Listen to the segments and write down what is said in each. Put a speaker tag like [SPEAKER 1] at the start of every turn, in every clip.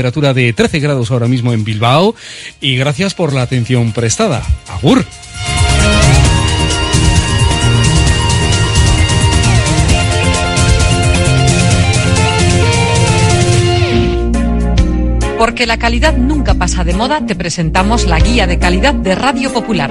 [SPEAKER 1] temperatura de 13 grados ahora mismo en Bilbao y gracias por la atención prestada. Agur.
[SPEAKER 2] Porque la calidad nunca pasa de moda, te presentamos la guía de calidad de Radio Popular.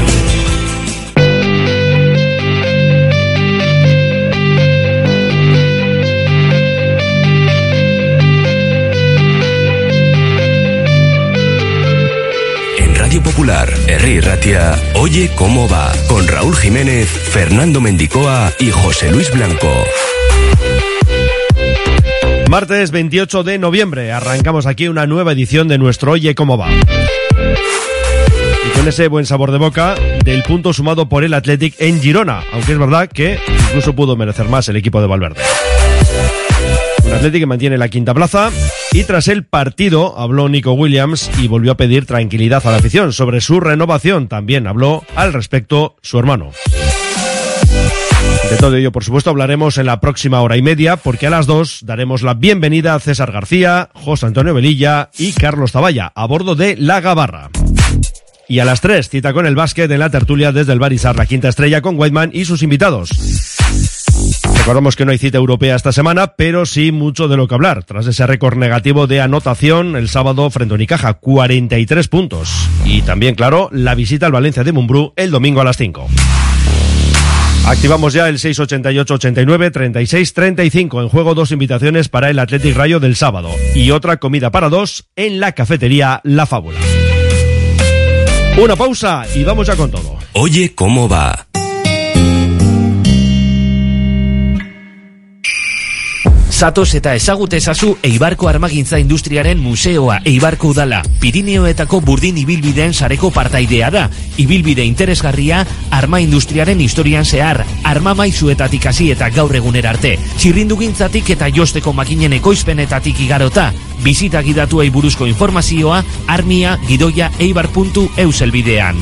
[SPEAKER 3] Popular, Herri Ratia, Oye cómo va, con Raúl Jiménez, Fernando Mendicoa y José Luis Blanco.
[SPEAKER 4] Martes 28 de noviembre arrancamos aquí una nueva edición de nuestro Oye cómo va. Y con ese buen sabor de boca del punto sumado por el Athletic en Girona, aunque es verdad que incluso pudo merecer más el equipo de Valverde. Un Athletic que mantiene la quinta plaza y tras el partido habló Nico Williams y volvió a pedir tranquilidad a la afición sobre su renovación. También habló al respecto su hermano. De todo ello, por supuesto, hablaremos en la próxima hora y media, porque a las dos daremos la bienvenida a César García, José Antonio Velilla y Carlos Zavalla a bordo de La Gabarra. Y a las tres, cita con el básquet en la tertulia desde el Barisar, la quinta estrella con Whiteman y sus invitados. Recordamos que no hay cita europea esta semana, pero sí mucho de lo que hablar. Tras ese récord negativo de anotación el sábado frente a Unicaja, 43 puntos. Y también, claro, la visita al Valencia de Mumbrú el domingo a las 5. Activamos ya el 688-89-36-35. En juego dos invitaciones para el Athletic Rayo del sábado y otra comida para dos en la cafetería La Fábula. Una pausa y vamos ya con todo.
[SPEAKER 3] Oye cómo va.
[SPEAKER 5] Zatoz eta ezagut ezazu Eibarko Armagintza Industriaren Museoa Eibarko Udala. Pirineoetako burdin ibilbideen sareko partaidea da. Ibilbide interesgarria arma industriaren historian zehar, arma maizuetatik hasi eta gaur egunera arte. Txirrindugintzatik eta josteko makinen ekoizpenetatik igarota. Bizita gidatuei buruzko informazioa armia gidoia eibar.eus elbidean.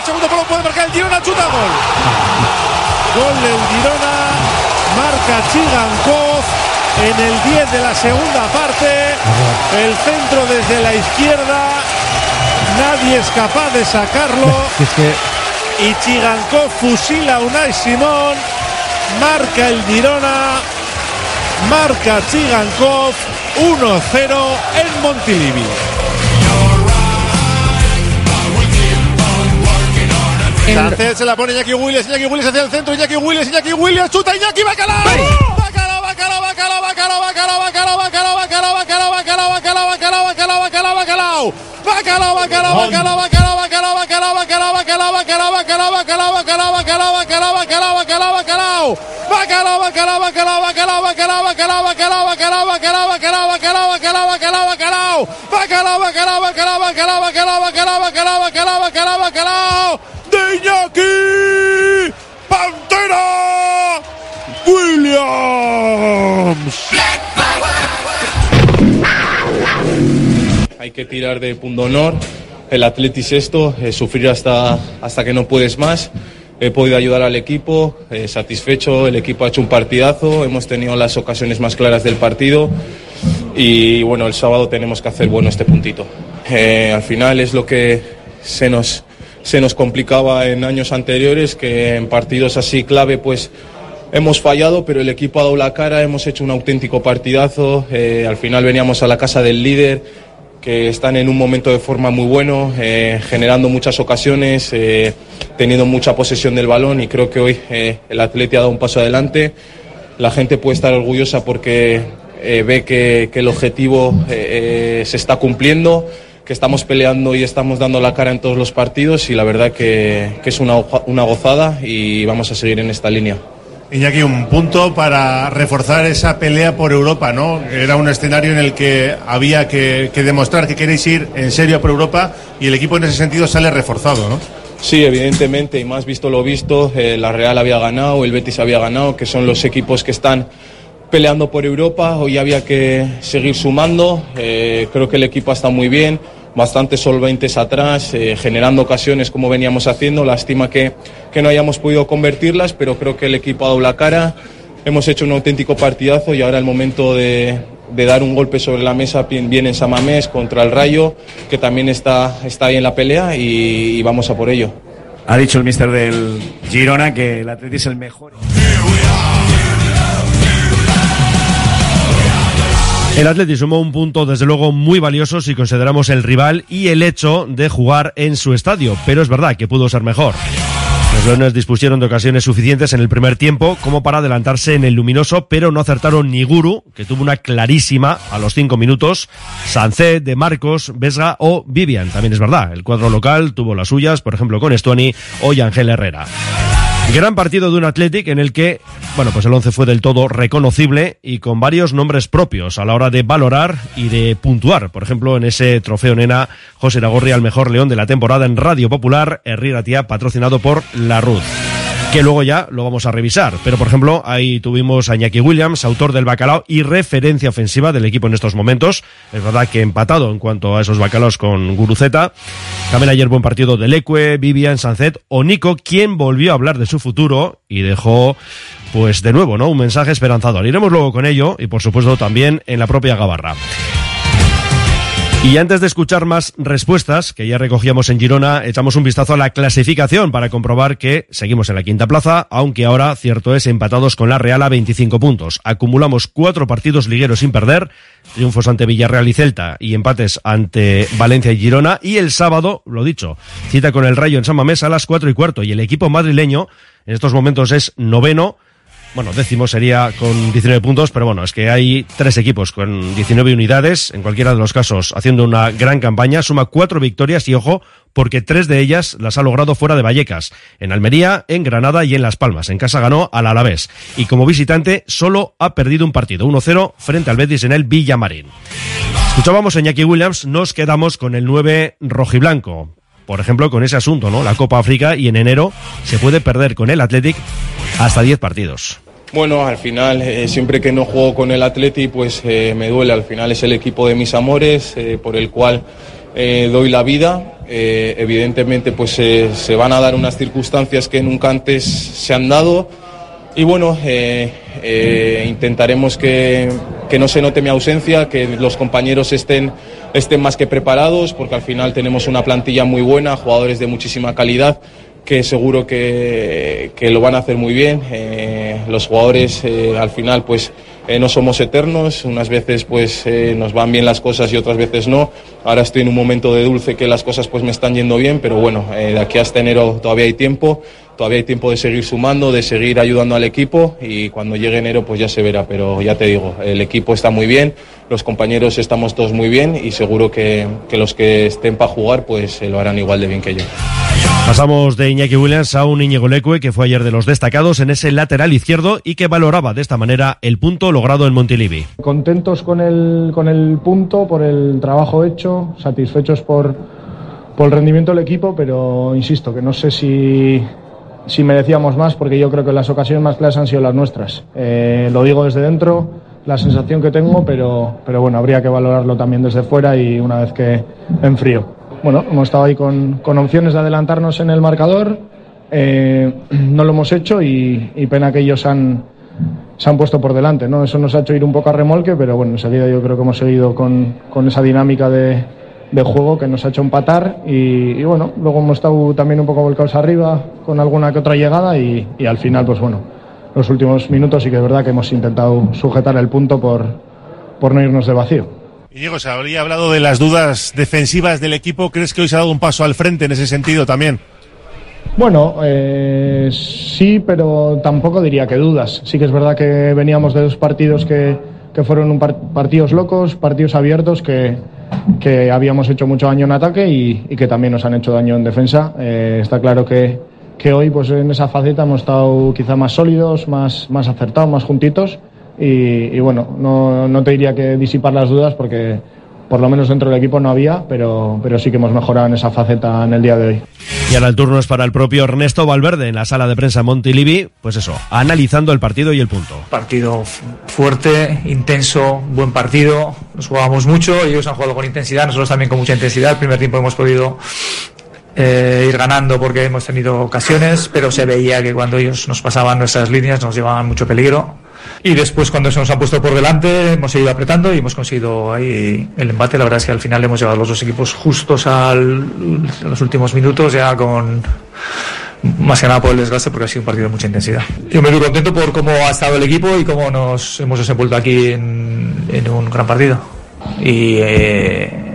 [SPEAKER 6] palo puede marcar el Girona, chuta gol. Gol del Girona, marca Chigankov en el 10 de la segunda parte. El centro desde la izquierda, nadie es capaz de sacarlo. Y Chigankov fusila a Unai Simón, marca el Girona, marca Chigankov 1-0 en Montilivi. Se la pone Iñaki Williams, Iñaki Williams hacia el centro, Iñaki Williams, Iñaki Williams, chuta Iñaki Bacalao. Bacalao, Bacalao, Bacalao, Bacalao, Bacalao, Bacalao, Bacalao, Bacalao, Bacalao, Bacalao, Bacalao, Bacalao, Bacalao, Bacalao, Bacalao. Bacalao, Bacalao, Bacalao, Bacalao, Bacalao, Bacalao, Bacalao, Bacalao, Bacalao, Bacalao, Bacalao, Bacalao, Bacalao, Bacalao, Bacalao, Bacalao, Bacalao. Bacalao, Bacalao, Bacalao, Bacalao, Bacalao, Bacalao, Bacalao, Bacalao, Bacalao, Bacalao, Bacalao, Bacalao, Bacalao, Bacalao. Bacalao, Bacalao, Bacalao, Bacalao, Bacalao, Bacalao, Bacalao, Bacalao, Bacalao, Bacalao.
[SPEAKER 7] Hay que tirar de punto honor. El Atletis esto, eh, sufrir hasta, hasta que no puedes más. He podido ayudar al equipo, eh, satisfecho, el equipo ha hecho un partidazo, hemos tenido las ocasiones más claras del partido y bueno, el sábado tenemos que hacer bueno este puntito. Eh, al final es lo que se nos, se nos complicaba en años anteriores, que en partidos así clave pues hemos fallado, pero el equipo ha dado la cara, hemos hecho un auténtico partidazo, eh, al final veníamos a la casa del líder, que están en un momento de forma muy bueno, eh, generando muchas ocasiones, eh, teniendo mucha posesión del balón y creo que hoy eh, el Atleti ha dado un paso adelante. La gente puede estar orgullosa porque ve que, el objetivo se está cumpliendo, que estamos peleando y estamos dando la cara en todos los partidos y la verdad que, que es una, una gozada y vamos a seguir en esta línea.
[SPEAKER 6] Iñaki, un punto para reforzar esa pelea por Europa, ¿no? Era un escenario en el que había que, demostrar que queréis ir en serio por Europa y el equipo en ese sentido sale reforzado, ¿no?
[SPEAKER 7] Sí, evidentemente, y más visto lo visto, eh, la Real había ganado, el Betis había ganado, que son los equipos que están peleando por Europa. Hoy había que seguir sumando. eh, creo que el equipo está muy bien, bastante solventes atrás, eh, generando ocasiones como veníamos haciendo. Lástima que, que no hayamos podido convertirlas, pero creo que el equipo ha dado la cara. Hemos hecho un auténtico partidazo y ahora el momento de, de dar un golpe sobre la mesa bien en Samamés contra el Rayo, que también está, está ahí en la pelea y- y vamos a por ello.
[SPEAKER 8] Ha dicho el mister del Girona que el Atleti es el mejor.
[SPEAKER 4] El Atleti sumó un punto desde luego muy valioso si consideramos el rival y el hecho de jugar en su estadio, pero es verdad que pudo ser mejor. Los Leones dispusieron de ocasiones suficientes en el primer tiempo como para adelantarse en el luminoso, pero no acertaron ni Guru, que tuvo una clarísima a los cinco minutos, Sancet, De Marcos, Vesga o Vivian. También es verdad, el cuadro local tuvo las suyas, por ejemplo con Estuani o Ángel Herrera. Gran partido de un Athletic en el que, bueno, pues el 11 fue del todo reconocible y con varios nombres propios a la hora de valorar y de puntuar. Por ejemplo, en ese trofeo nena, José Ragorri al mejor león de la temporada en Radio Popular, Herrera Tía, patrocinado por La Ruz. Que luego ya lo vamos a revisar. Pero, por ejemplo, ahí tuvimos a Iñaki Williams, autor del bacalao y referencia ofensiva del equipo en estos momentos. Es verdad que empatado en cuanto a esos bacalaos con Guruceta. También ayer buen partido de Leque, Vivian, Sancet o Nico, quien volvió a hablar de su futuro y dejó, pues de nuevo, ¿no? Un mensaje esperanzador. Iremos luego con ello y por supuesto también en la propia Gabarra. Y antes de escuchar más respuestas que ya recogíamos en Girona, echamos un vistazo a la clasificación para comprobar que seguimos en la quinta plaza, aunque ahora, cierto es, empatados con la Real a 25 puntos. Acumulamos cuatro partidos ligueros sin perder, triunfos ante Villarreal y Celta y empates ante Valencia y Girona. Y el sábado, lo dicho, cita con el Rayo en San Mamés a las cuatro y cuarto. Y el equipo madrileño en estos momentos es noveno bueno, décimo sería con 19 puntos, pero bueno, es que hay tres equipos con 19 unidades, en cualquiera de los casos haciendo una gran campaña, suma cuatro victorias y ojo, porque tres de ellas las ha logrado fuera de Vallecas, en Almería, en Granada y en Las Palmas. En casa ganó al Alavés y como visitante solo ha perdido un partido, 1-0 frente al Betis en el Villamarín. Escuchábamos a Iñaki Williams, nos quedamos con el 9 rojiblanco. Por ejemplo, con ese asunto, ¿no? La Copa África y en enero se puede perder con el Athletic hasta 10 partidos.
[SPEAKER 7] Bueno, al final, eh, siempre que no juego con el Atleti, pues eh, me duele. Al final es el equipo de mis amores, eh, por el cual doy la vida. Evidentemente, pues se van a dar unas circunstancias que nunca antes se han dado. Y bueno, eh, eh, intentaremos que, que no se note mi ausencia, que los compañeros estén, estén más que preparados, porque al final tenemos una plantilla muy buena, jugadores de muchísima calidad que seguro que, que lo van a hacer muy bien. Eh, los jugadores al final pues no somos eternos, unas veces pues nos van bien las cosas y otras veces no. Ahora estoy en un momento de dulce que las cosas pues me están yendo bien, pero bueno, de aquí hasta enero todavía hay tiempo, todavía hay tiempo de seguir sumando, de seguir ayudando al equipo y cuando llegue enero pues ya se verá, pero ya te digo, el equipo está muy bien, los compañeros estamos todos muy bien y seguro que, que los que estén para jugar pues eh, lo harán igual de bien que yo.
[SPEAKER 4] Pasamos de Iñaki Williams a un Íñigo Leque que fue ayer de los destacados en ese lateral izquierdo y que valoraba de esta manera el punto logrado en Montilivi.
[SPEAKER 9] Contentos con el, con el punto, por el trabajo hecho, satisfechos por, por el rendimiento del equipo, pero insisto que no sé si, si merecíamos más porque yo creo que las ocasiones más claras han sido las nuestras. Eh, lo digo desde dentro, la sensación que tengo, pero, pero bueno, habría que valorarlo también desde fuera y una vez que en frío bueno, hemos estado ahí con, con, opciones de adelantarnos en el marcador, eh, no lo hemos hecho y, pena que ellos han, se han puesto por delante, ¿no? Eso nos ha hecho ir un poco a remolque, pero bueno, enseguida yo creo que hemos seguido con, con esa dinámica de, de, juego que nos ha hecho empatar y, y, bueno, luego hemos estado también un poco volcados arriba con alguna que otra llegada y, y al final, pues bueno, los últimos minutos sí que es verdad que hemos intentado sujetar el punto por, por no irnos de vacío.
[SPEAKER 6] Y Diego, se habría hablado de las dudas defensivas del equipo. ¿Crees que hoy se ha dado un paso al frente en ese sentido también?
[SPEAKER 9] Bueno, eh, sí, pero tampoco diría que dudas. Sí que es verdad que veníamos de dos partidos que, que fueron un par partidos locos, partidos abiertos que, que, habíamos hecho mucho daño en ataque y, que también nos han hecho daño en defensa. Eh, está claro que, que hoy, pues en esa faceta hemos estado quizá más sólidos, más, más acertados, más juntitos. Y, y, bueno, no, no, te diría que disipar las dudas porque por lo menos dentro del equipo no había, pero, pero sí que hemos mejorado en esa faceta en el día de hoy.
[SPEAKER 4] Y ahora el turno es para el propio Ernesto Valverde en la sala de prensa Montilivi, pues eso, analizando el partido y el punto.
[SPEAKER 10] Partido fuerte, intenso, buen partido, nos jugamos mucho, ellos han jugado con intensidad, nosotros también con mucha intensidad, el primer tiempo hemos podido eh, ir ganando porque hemos tenido ocasiones, pero se veía que cuando ellos nos pasaban nuestras líneas nos llevaban mucho peligro. Y después cuando se nos han puesto por delante hemos seguido apretando y hemos conseguido ahí el embate. La verdad es que al final hemos llevado los dos equipos justos al, a los últimos minutos ya con más que nada por el desgaste porque ha sido un partido de mucha intensidad. Yo me estoy contento por cómo ha estado el equipo y cómo nos hemos desenvuelto aquí en, en un gran partido. Y eh,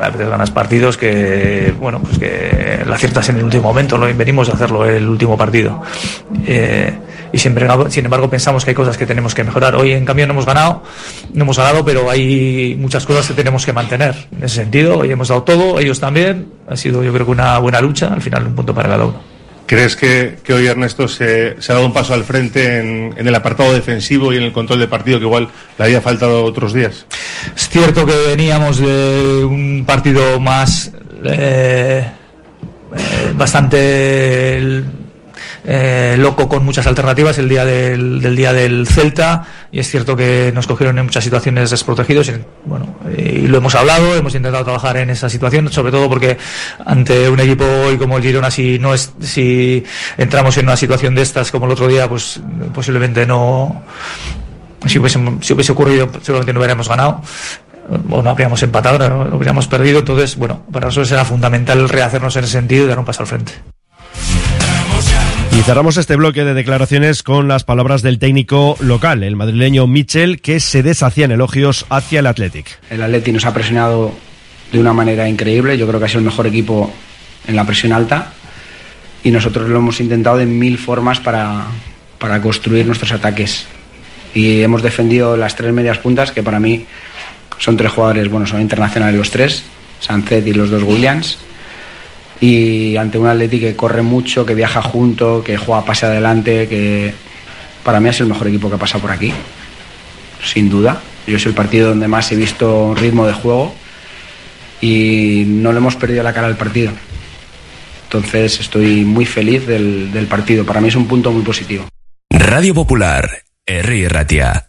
[SPEAKER 10] a veces ganas partidos que, bueno, pues que la aciertas en el último momento, ¿no? Venimos a hacerlo el último partido. Eh, y siempre, sin embargo, pensamos que hay cosas que tenemos que mejorar. Hoy, en cambio, no hemos ganado, no hemos ganado, pero hay muchas cosas que tenemos que mantener. En ese sentido, hoy hemos dado todo, ellos también. Ha sido, yo creo que una buena lucha, al final un punto para cada uno.
[SPEAKER 6] ¿Crees que, hoy Ernesto se, ha dado un paso al frente en, en, el apartado defensivo y en el control de partido que igual le había faltado otros días?
[SPEAKER 10] Es cierto que veníamos de un partido más eh, eh, bastante eh, loco con muchas alternativas el día del, día del Celta y es cierto que nos cogieron en muchas situaciones desprotegidos y, bueno, y lo hemos hablado, hemos intentado trabajar en esa situación, sobre todo porque ante un equipo hoy como el Girona si no es, si entramos en una situación de estas como el otro día, pues posiblemente no si hubiese, si hubiese ocurrido seguramente no hubiéramos ganado o no habríamos empatado, no, no habríamos perdido, entonces bueno, para nosotros era fundamental rehacernos en ese sentido y dar un paso al frente.
[SPEAKER 4] Y cerramos este bloque de declaraciones con las palabras del técnico local, el madrileño Michel, que se deshacía en elogios hacia el Athletic.
[SPEAKER 11] El Athletic nos ha presionado de una manera increíble, yo creo que ha sido el mejor equipo en la presión alta y nosotros lo hemos intentado de mil formas para, para construir nuestros ataques. Y hemos defendido las tres medias puntas, que para mí son tres jugadores, bueno, son internacionales los tres, Sancet y los dos Williams. Y ante un Atleti que corre mucho, que viaja junto, que juega pase adelante, que para mí es el mejor equipo que ha pasado por aquí, sin duda. Yo soy el partido donde más he visto ritmo de juego y no le hemos perdido la cara al partido. Entonces estoy muy feliz del, del partido. Para mí es un punto muy positivo.
[SPEAKER 3] Radio Popular, Herri Ratia.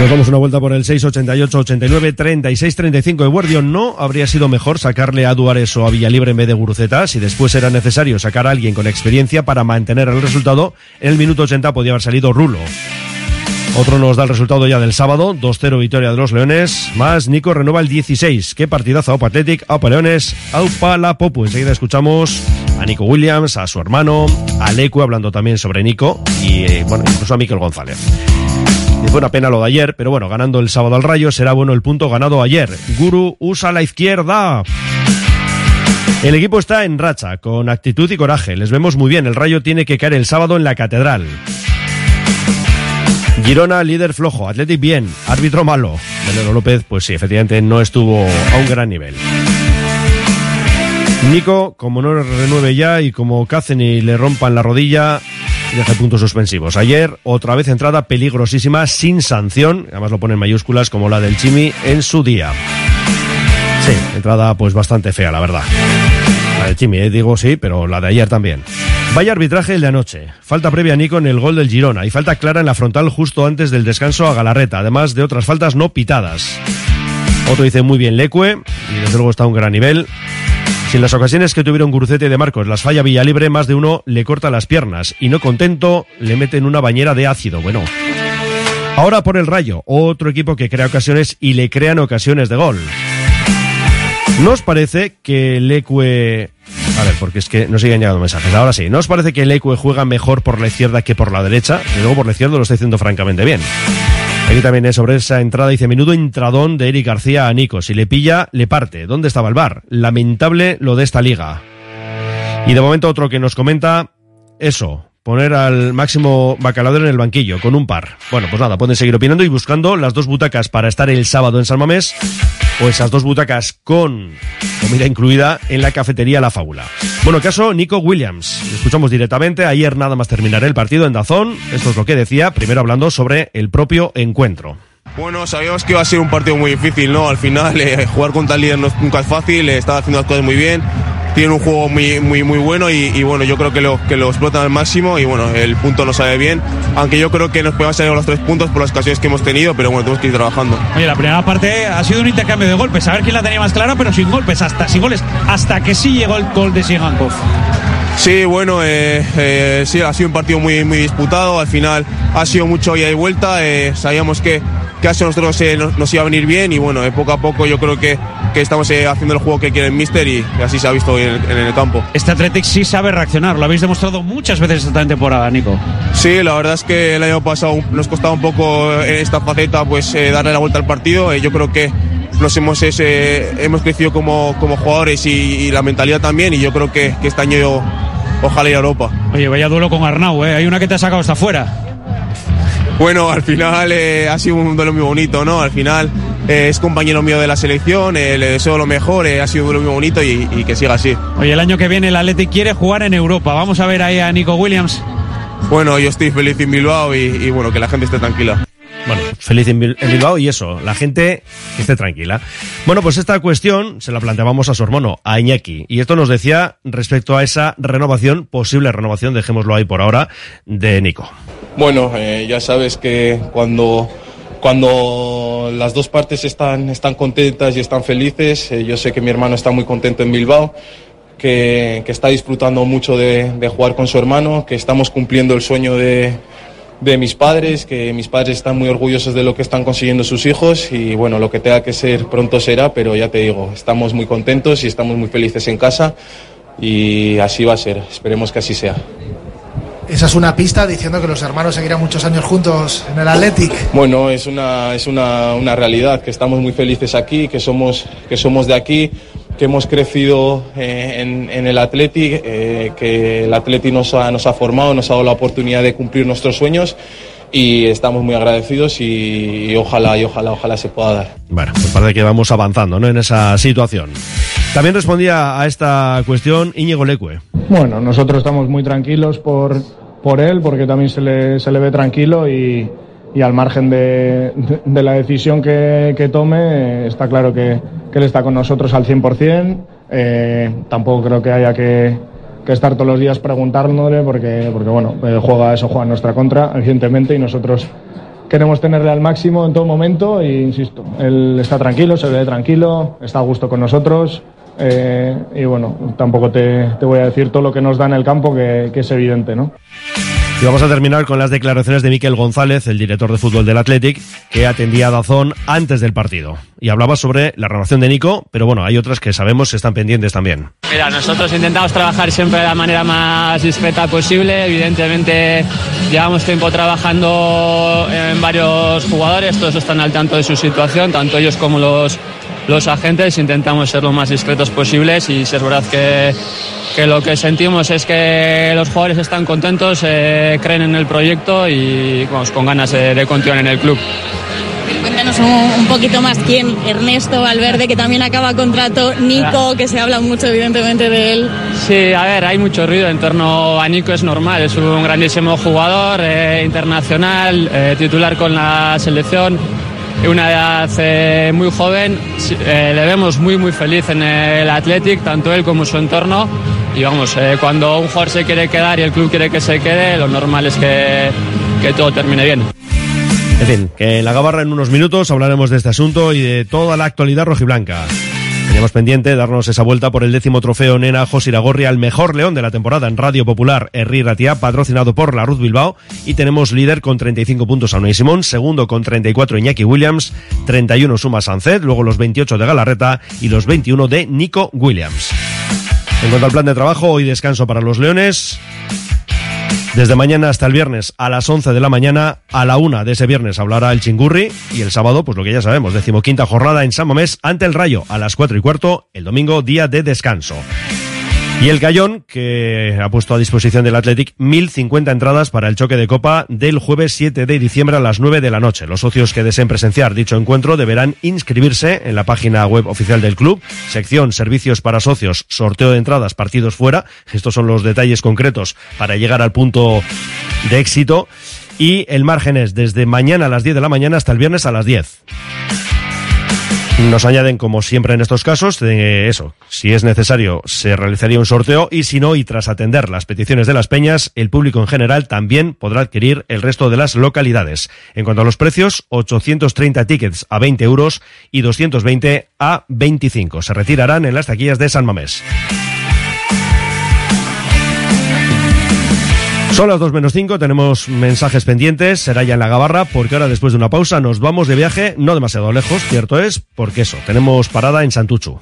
[SPEAKER 4] Nos damos una vuelta por el 688 89 36 35 de Guardio. ¿No habría sido mejor sacarle a Duares o a Villalibre en vez de Guruceta? Si después era necesario sacar a alguien con experiencia para mantener el resultado, en el minuto 80 podía haber salido Rulo. Otro nos da el resultado ya del sábado, 2-0 victoria de los Leones, más Nico renueva el 16. Qué partidazo, Aupa Athletic, Aupa Leones, Aupa La Popu. Enseguida escuchamos a Nico Williams, a su hermano, a Lecu hablando también sobre Nico y, eh, bueno, incluso a Miquel González. Y fue una pena lo de ayer, pero bueno, ganando el sábado al Rayo será bueno el punto ganado ayer. Guru usa la izquierda. El equipo está en racha, con actitud y coraje. Les vemos muy bien. El Rayo tiene que caer el sábado en la Catedral. Girona, líder flojo. Athletic bien. Árbitro malo. Melero López, pues sí, efectivamente no estuvo a un gran nivel. Nico, como no renueve ya y como y le rompan la rodilla, deja puntos suspensivos. Ayer, otra vez entrada peligrosísima, sin sanción, además lo pone en mayúsculas como la del Chimi en su día. Sí, entrada pues bastante fea, la verdad. La del Chimi, eh, digo sí, pero la de ayer también. Vaya arbitraje el de anoche. Falta previa a Nico en el gol del Girona y falta clara en la frontal justo antes del descanso a Galarreta, además de otras faltas no pitadas. Otro dice muy bien Lecue y desde luego está a un gran nivel. Si en las ocasiones que tuvieron Gurucete de Marcos las falla Villalibre, más de uno le corta las piernas y no contento le mete en una bañera de ácido. Bueno. Ahora por el Rayo, otro equipo que crea ocasiones y le crean ocasiones de gol. ¿No os parece que Lecue... A ver, porque es que no siguen llegando mensajes. Ahora sí, ¿no os parece que Lecue juega mejor por la izquierda que por la derecha? Y luego por la izquierda lo está diciendo francamente bien. Aquí también es sobre esa entrada, dice, menudo entradón de Eric García a Nico. Si le pilla, le parte. ¿Dónde estaba el bar? Lamentable lo de esta liga. Y de momento otro que nos comenta eso, poner al máximo bacalador en el banquillo, con un par. Bueno, pues nada, pueden seguir opinando y buscando las dos butacas para estar el sábado en San Mamés o esas dos butacas con comida incluida en la cafetería La Fábula. Bueno, caso Nico Williams. Escuchamos directamente. Ayer nada más terminar el partido en Dazón. Esto es lo que decía, primero hablando sobre el propio encuentro.
[SPEAKER 7] Bueno, sabíamos que iba a ser un partido muy difícil, ¿no? Al final, eh, jugar contra el líder no, nunca es fácil, eh, estaba haciendo las cosas muy bien, tiene un juego muy, muy, muy bueno y, y bueno, yo creo que lo, que lo explotan al máximo y bueno, el punto no sale bien, aunque yo creo que nos podemos salir los tres puntos por las ocasiones que hemos tenido, pero bueno, tenemos que ir trabajando.
[SPEAKER 12] Oye, la primera parte ha sido un intercambio de golpes, a ver quién la tenía más clara, pero sin golpes, hasta sin goles, hasta que sí llegó el gol de Sigankov.
[SPEAKER 7] Sí, bueno, eh, eh, sí, ha sido un partido muy, muy disputado. Al final ha sido mucho ida y vuelta. eh, sabíamos que, que a nosotros eh, nos, nos iba a venir bien y bueno, eh, poco a poco yo creo que, que estamos eh, haciendo el juego que quiere el Mister y, así se ha visto hoy en, el- en el campo.
[SPEAKER 12] Este Athletic sí sabe reaccionar, lo habéis demostrado muchas veces esta temporada, Nico.
[SPEAKER 7] Sí, la verdad es que el año pasado nos costaba un poco en esta faceta pues eh, darle la vuelta al partido. Eh, yo creo que nos hemos, hemos crecido como, como jugadores y, y la mentalidad también y yo creo que, que este año yo, ojalá ir a Europa.
[SPEAKER 12] Oye, vaya duelo con Arnau, ¿eh? hay una que te ha sacado hasta afuera.
[SPEAKER 7] Bueno, al final eh, ha sido un duelo muy bonito, ¿no? Al final eh, es compañero mío de la selección, eh, le deseo lo mejor, eh, ha sido un duelo muy bonito y, y que siga así.
[SPEAKER 12] Oye, el año que viene el Athletic quiere jugar en Europa. Vamos a ver ahí a Nico Williams.
[SPEAKER 7] Bueno, yo estoy feliz en Bilbao y, y bueno, que la gente esté tranquila.
[SPEAKER 4] Bueno, feliz en Bil- en Bilbao y eso, la gente que esté tranquila. Bueno, pues esta cuestión se la planteábamos a su hermano, a Iñaki, y esto nos decía respecto a esa renovación, posible renovación, dejémoslo ahí por ahora, de Nico.
[SPEAKER 7] Bueno, eh, ya sabes que cuando, cuando las dos partes están, están contentas y están felices, eh, yo sé que mi hermano está muy contento en Bilbao, que, que está disfrutando mucho de, de jugar con su hermano, que estamos cumpliendo el sueño de, de mis padres, que mis padres están muy orgullosos de lo que están consiguiendo sus hijos y bueno, lo que tenga que ser pronto será, pero ya te digo, estamos muy contentos y estamos muy felices en casa y así va a ser, esperemos que así sea.
[SPEAKER 13] Esa es una pista diciendo que los hermanos seguirán muchos años juntos en el Athletic.
[SPEAKER 7] Bueno, es una, es una, una realidad, que estamos muy felices aquí, que somos, que somos de aquí, que hemos crecido eh, en, en el Athletic, eh, que el Athletic nos ha, nos ha formado, nos ha dado la oportunidad de cumplir nuestros sueños y estamos muy agradecidos y, y ojalá, y ojalá, ojalá se pueda dar.
[SPEAKER 4] Bueno, pues parece que vamos avanzando ¿no? en esa situación. También respondía a esta cuestión Íñigo Lecue.
[SPEAKER 9] Bueno, nosotros estamos muy tranquilos por, por él, porque también se le, se le ve tranquilo y, y al margen de, de- la decisión que, que tome, está claro que, que él está con nosotros al 100%. Eh, tampoco creo que haya que, que estar todos los días preguntándole, porque, porque bueno, eh, juega eso, juega en nuestra contra, evidentemente, y nosotros queremos tenerle al máximo en todo momento e insisto, él está tranquilo, se ve tranquilo, está a gusto con nosotros eh, y bueno, tampoco te, te voy a decir todo lo que nos da en el campo que, que es evidente, ¿no?
[SPEAKER 4] Y vamos a terminar con las declaraciones de Miquel González, el director de fútbol del Athletic, que atendía a Dazón antes del partido. Y hablaba sobre la renovación de Nico, pero bueno, hay otras que sabemos que están pendientes también.
[SPEAKER 14] Mira, nosotros intentamos trabajar siempre de la manera más discreta posible. Evidentemente, llevamos tiempo trabajando en varios jugadores, todos están al tanto de su situación, tanto ellos como los, los agentes. Intentamos ser lo más discretos posibles y si es verdad que, que lo que sentimos es que los jugadores están contentos, eh, creen en el proyecto y vamos, con ganas de, de continuar en el club.
[SPEAKER 15] Cuéntanos un, un poquito más quién, Ernesto Valverde, que también acaba contrato, Nico, que se habla mucho evidentemente de él.
[SPEAKER 14] Sí, a ver, hay mucho ruido en torno a Nico, es normal, es un grandísimo jugador eh, internacional, eh, titular con la selección, una edad eh, muy joven, eh, le vemos muy muy feliz en el Athletic, tanto él como su entorno, y vamos, eh, cuando un jugador se quiere quedar y el club quiere que se quede, lo normal es que, que todo termine bien.
[SPEAKER 4] En fin, que en la gabarra en unos minutos hablaremos de este asunto y de toda la actualidad rojiblanca. Teníamos pendiente darnos esa vuelta por el décimo trofeo Nena José Iragorri al mejor león de la temporada en Radio Popular, Herri Ratia, patrocinado por la Ruth Bilbao. Y tenemos líder con 35 puntos a Unai Simón, segundo con 34 Iñaki Williams, 31 suma Sancet, luego los 28 de Galarreta y los 21 de Nico Williams. En cuanto al plan de trabajo, hoy descanso para los leones. Desde mañana hasta el viernes a las 11 de la mañana, a la una de ese viernes hablará el Chingurri y el sábado, pues lo que ya sabemos, decimoquinta jornada en San Mamés ante el Rayo a las 4 y cuarto, el domingo día de descanso. Y el Gallón, que ha puesto a disposición del Athletic 1.050 entradas para el choque de Copa del jueves 7 de diciembre a las 9 de la noche. Los socios que deseen presenciar dicho encuentro deberán inscribirse en la página web oficial del club, sección Servicios para Socios, sorteo de entradas, partidos fuera. Estos son los detalles concretos para llegar al punto de éxito. Y el margen es desde mañana a las 10 de la mañana hasta el viernes a las 10. Nos añaden, como siempre en estos casos, eso, si es necesario, se realizaría un sorteo y si no, y tras atender las peticiones de las peñas, el público en general también podrá adquirir el resto de las localidades. En cuanto a los precios, 830 tickets a 20 euros y 220 a 25. Se retirarán en las taquillas de San Mamés. Son las 2 menos 5, tenemos mensajes pendientes, será ya en la gabarra, porque ahora después de una pausa nos vamos de viaje, no demasiado lejos, cierto es, porque eso, tenemos parada en Santuchu.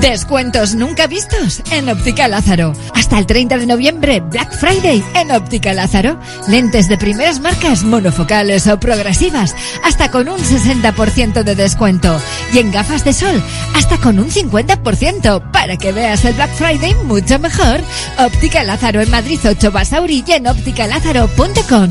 [SPEAKER 16] Descuentos nunca vistos en Óptica Lázaro. Hasta el 30 de noviembre, Black Friday en Óptica Lázaro. Lentes de primeras marcas monofocales o progresivas, hasta con un 60% de descuento. Y en gafas de sol, hasta con un 50%. Para que veas el Black Friday mucho mejor. Óptica Lázaro en Madrid 8 Basauri y en ópticalázaro.com.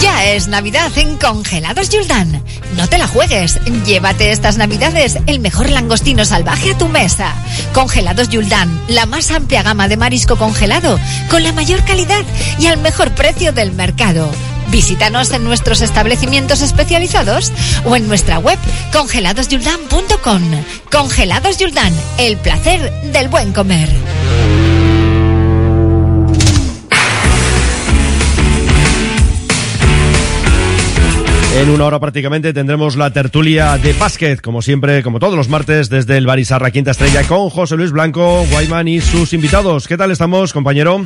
[SPEAKER 16] Ya es Navidad en Congelados Yuldan. No te la juegues. Llévate estas Navidades el mejor langostino salvaje a tu mesa. Congelados Yuldan, la más amplia gama de marisco congelado, con la mayor calidad y al mejor precio del mercado. Visítanos en nuestros establecimientos especializados o en nuestra web congeladosyuldan.com. Congelados Yuldan, el placer del buen comer.
[SPEAKER 4] En una hora prácticamente tendremos la tertulia de básquet, como siempre, como todos los martes, desde el Barisarra Quinta Estrella, con José Luis Blanco, Guayman y sus invitados. ¿Qué tal estamos, compañero?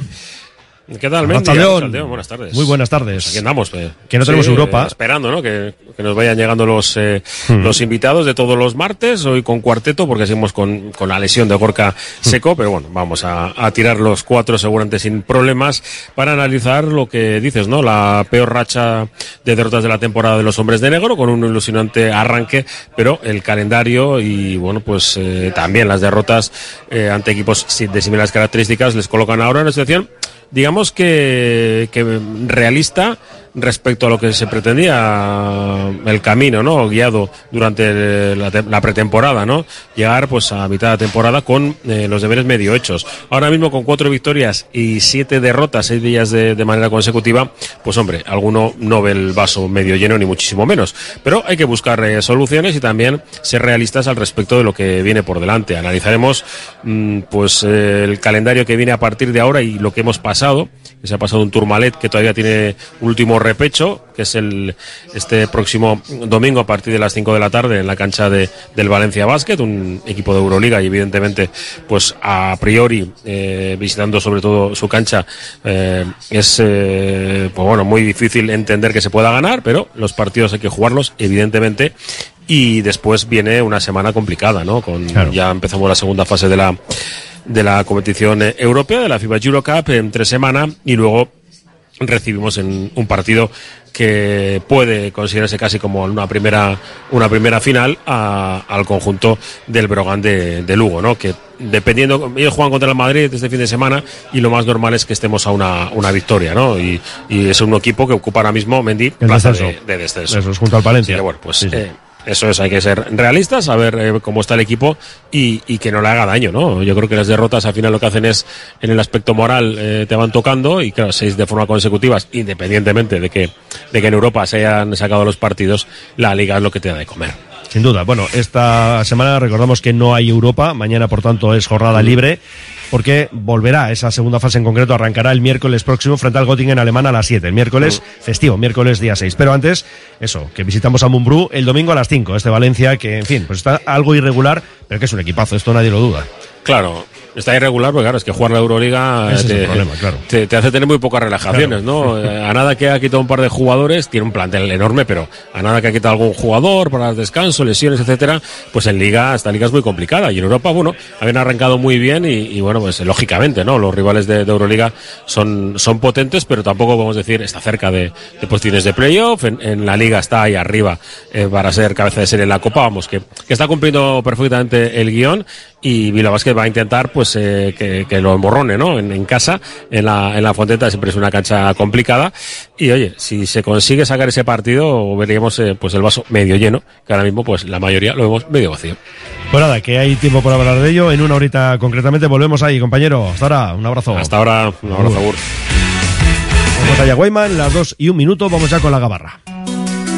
[SPEAKER 17] ¿Qué tal,
[SPEAKER 4] Mendy?
[SPEAKER 17] Arrachaldeón. Arrachaldeón, Buenas tardes.
[SPEAKER 4] Muy buenas tardes.
[SPEAKER 17] Aquí andamos. pues.
[SPEAKER 4] Que no tenemos Europa.
[SPEAKER 17] Esperando, ¿no? Que, que nos vayan llegando los, eh,
[SPEAKER 4] Hmm.
[SPEAKER 17] los invitados de todos los martes. Hoy con cuarteto, porque seguimos con, con la lesión de Gorka
[SPEAKER 4] Hmm.
[SPEAKER 17] Seco. Pero bueno, vamos a, a tirar los cuatro seguramente sin problemas para analizar lo que dices, ¿no? La peor racha de derrotas de la temporada de los hombres de negro, con un ilusionante arranque, pero el calendario y, bueno, pues eh, también las derrotas eh, ante equipos de similares características les colocan ahora en una situación digamos que, que realista respecto a lo que se pretendía el camino, ¿no? Guiado durante la, la pretemporada, ¿no? Llegar pues a mitad de temporada con eh, los deberes medio hechos. Ahora mismo con cuatro victorias y siete derrotas, seis días de, manera consecutiva, pues hombre, alguno no ve el vaso medio lleno ni muchísimo menos. Pero hay que buscar eh, soluciones y también ser realistas al respecto de lo que viene por delante. Analizaremos mm, pues eh, el calendario que viene a partir de ahora y lo que hemos pasado, se ha pasado un Tourmalet que todavía tiene último repecho, que es el este próximo domingo a partir de las 5 de la tarde en la cancha de, del Valencia Basket, un equipo de Euroliga y evidentemente pues a priori eh, visitando sobre todo su cancha eh, es eh, pues bueno muy difícil entender que se pueda ganar, pero los partidos hay que jugarlos evidentemente y después viene una semana complicada, ¿no? Con, Ya empezamos la segunda fase de la, de la competición europea, de la FIBA Euro Cup, en tres semanas y luego recibimos en un partido que puede considerarse casi como una primera una primera final al conjunto del Brogan de, Lugo, ¿no? Que dependiendo, ellos juegan contra el Madrid este fin de semana y lo más normal es que estemos a una, una victoria, ¿no? Y, es un equipo que ocupa ahora mismo Mendy plaza de, de, descenso.
[SPEAKER 4] Eso es junto al
[SPEAKER 17] bueno, pues eh, eso es, hay que ser realistas, saber eh, cómo está el equipo y, que no le haga daño, ¿no? Yo creo que las derrotas al final lo que hacen es, en el aspecto moral, eh, te van tocando y claro, seis de forma consecutivas, independientemente de que, de que en Europa se hayan sacado los partidos, la liga es lo que te da de comer.
[SPEAKER 4] Sin duda. Bueno, esta semana recordamos que no hay Europa, mañana por tanto es jornada libre porque volverá esa segunda fase en concreto, arrancará el miércoles próximo frente al Göttingen alemán a las 7, el miércoles mm. festivo, miércoles día 6. Pero antes, eso, que visitamos a Mumbrú el domingo a las 5, este Valencia, que en fin, pues está algo irregular, pero que es un equipazo, esto nadie lo duda.
[SPEAKER 17] Claro, está irregular, porque claro, es que jugar la Euroliga te, te, hace tener muy pocas relajaciones, ¿no? A nada que ha quitado un par de jugadores, tiene un plantel enorme, pero a nada que ha quitado algún jugador para descanso, lesiones, etcétera, pues en Liga, esta Liga es muy complicada. Y en Europa, bueno, habían arrancado muy bien y, bueno, pues lógicamente, ¿no? Los rivales de, Euroliga son, son potentes, pero tampoco podemos decir está cerca de, de posiciones de playoff. En, la Liga está ahí arriba eh, para ser cabeza de serie en la Copa, vamos, que, que está cumpliendo perfectamente el guion y Vila Vázquez va a intentar pues eh, que, lo emborrone ¿no? En, casa, en la, en la Fonteta siempre es una cancha complicada y oye, si se consigue sacar ese partido veríamos eh, pues el vaso medio lleno, que ahora mismo pues la mayoría lo vemos medio vacío.
[SPEAKER 4] Pues nada, que hay tiempo para hablar de ello, en una horita concretamente volvemos ahí compañero, hasta ahora, un abrazo.
[SPEAKER 17] Hasta ahora, un abrazo.
[SPEAKER 4] Vamos allá, Guayman, las dos y un minuto, vamos ya con la gabarra.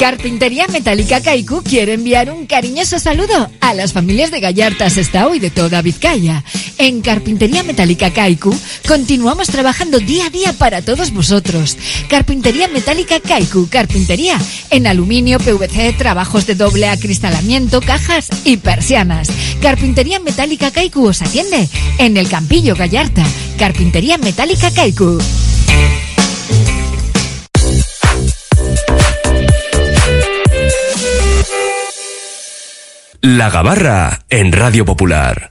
[SPEAKER 16] Carpintería Metálica Kaiku quiere enviar un cariñoso saludo a las familias de Gallarta, Sestao y de toda Vizcaya. En Carpintería Metálica Kaiku continuamos trabajando día a día para todos vosotros. Carpintería Metálica Kaiku, carpintería en aluminio, PVC, trabajos de doble acristalamiento, cajas y persianas. Carpintería Metálica Kaiku os atiende en el Campillo Gallarta. Carpintería Metálica Kaiku.
[SPEAKER 3] La Gabarra en Radio Popular.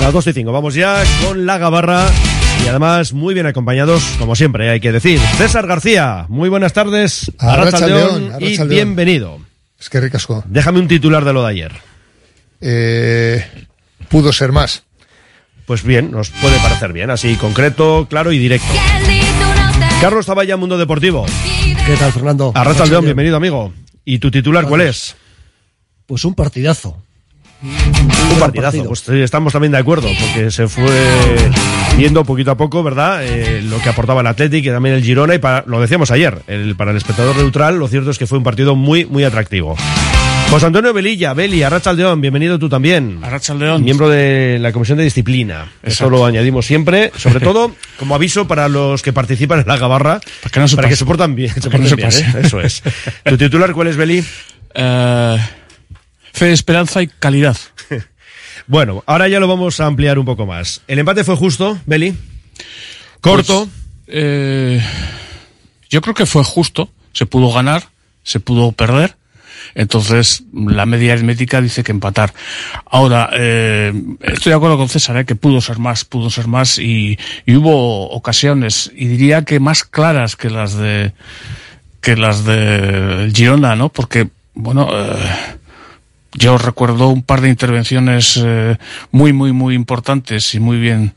[SPEAKER 4] Las 2 y 5. Vamos ya con la gabarra y además muy bien acompañados, como siempre, hay que decir. César García, muy buenas tardes.
[SPEAKER 18] Arrachaldeón,
[SPEAKER 4] y
[SPEAKER 18] Arrachaldeón.
[SPEAKER 4] bienvenido.
[SPEAKER 18] Es que ricasco.
[SPEAKER 4] Déjame un titular de lo de ayer.
[SPEAKER 18] Eh, pudo ser más.
[SPEAKER 4] Pues bien, nos puede parecer bien, así concreto, claro y directo. Carlos Taballa, Mundo Deportivo.
[SPEAKER 19] ¿Qué tal, Fernando?
[SPEAKER 4] Arrachaldeón, bienvenido, amigo. ¿Y tu titular cuál es?
[SPEAKER 19] Pues un partidazo.
[SPEAKER 4] Un partidazo, pues sí, estamos también de acuerdo, porque se fue viendo poquito a poco, ¿verdad? Eh, lo que aportaba el Athletic y también el Girona, y para, lo decíamos ayer, el, para el espectador neutral, lo cierto es que fue un partido muy, muy atractivo. José Antonio Velilla, Beli, Arrachaldeón, bienvenido tú también.
[SPEAKER 20] Arrachaldeón.
[SPEAKER 4] Miembro de la Comisión de Disciplina. Eso lo añadimos siempre, sobre todo como aviso para los que participan en la gabarra, para
[SPEAKER 20] que, no se
[SPEAKER 4] para que se portan bien. se
[SPEAKER 20] no se.
[SPEAKER 4] ¿eh? Eso es. ¿Tu titular cuál es, Beli?
[SPEAKER 20] Eh, fe, esperanza y calidad.
[SPEAKER 4] Bueno, ahora ya lo vamos a ampliar un poco más. El empate fue justo, Beli. Corto.
[SPEAKER 20] Pues, eh, yo creo que fue justo. Se pudo ganar, se pudo perder. Entonces, la media aritmética dice que empatar. Ahora, eh, estoy de acuerdo con César, eh, que pudo ser más, pudo ser más y, y hubo ocasiones, y diría que más claras que las de, que las de Girona, ¿no? Porque, bueno, eh, yo recuerdo un par de intervenciones eh, muy, muy, muy importantes y muy bien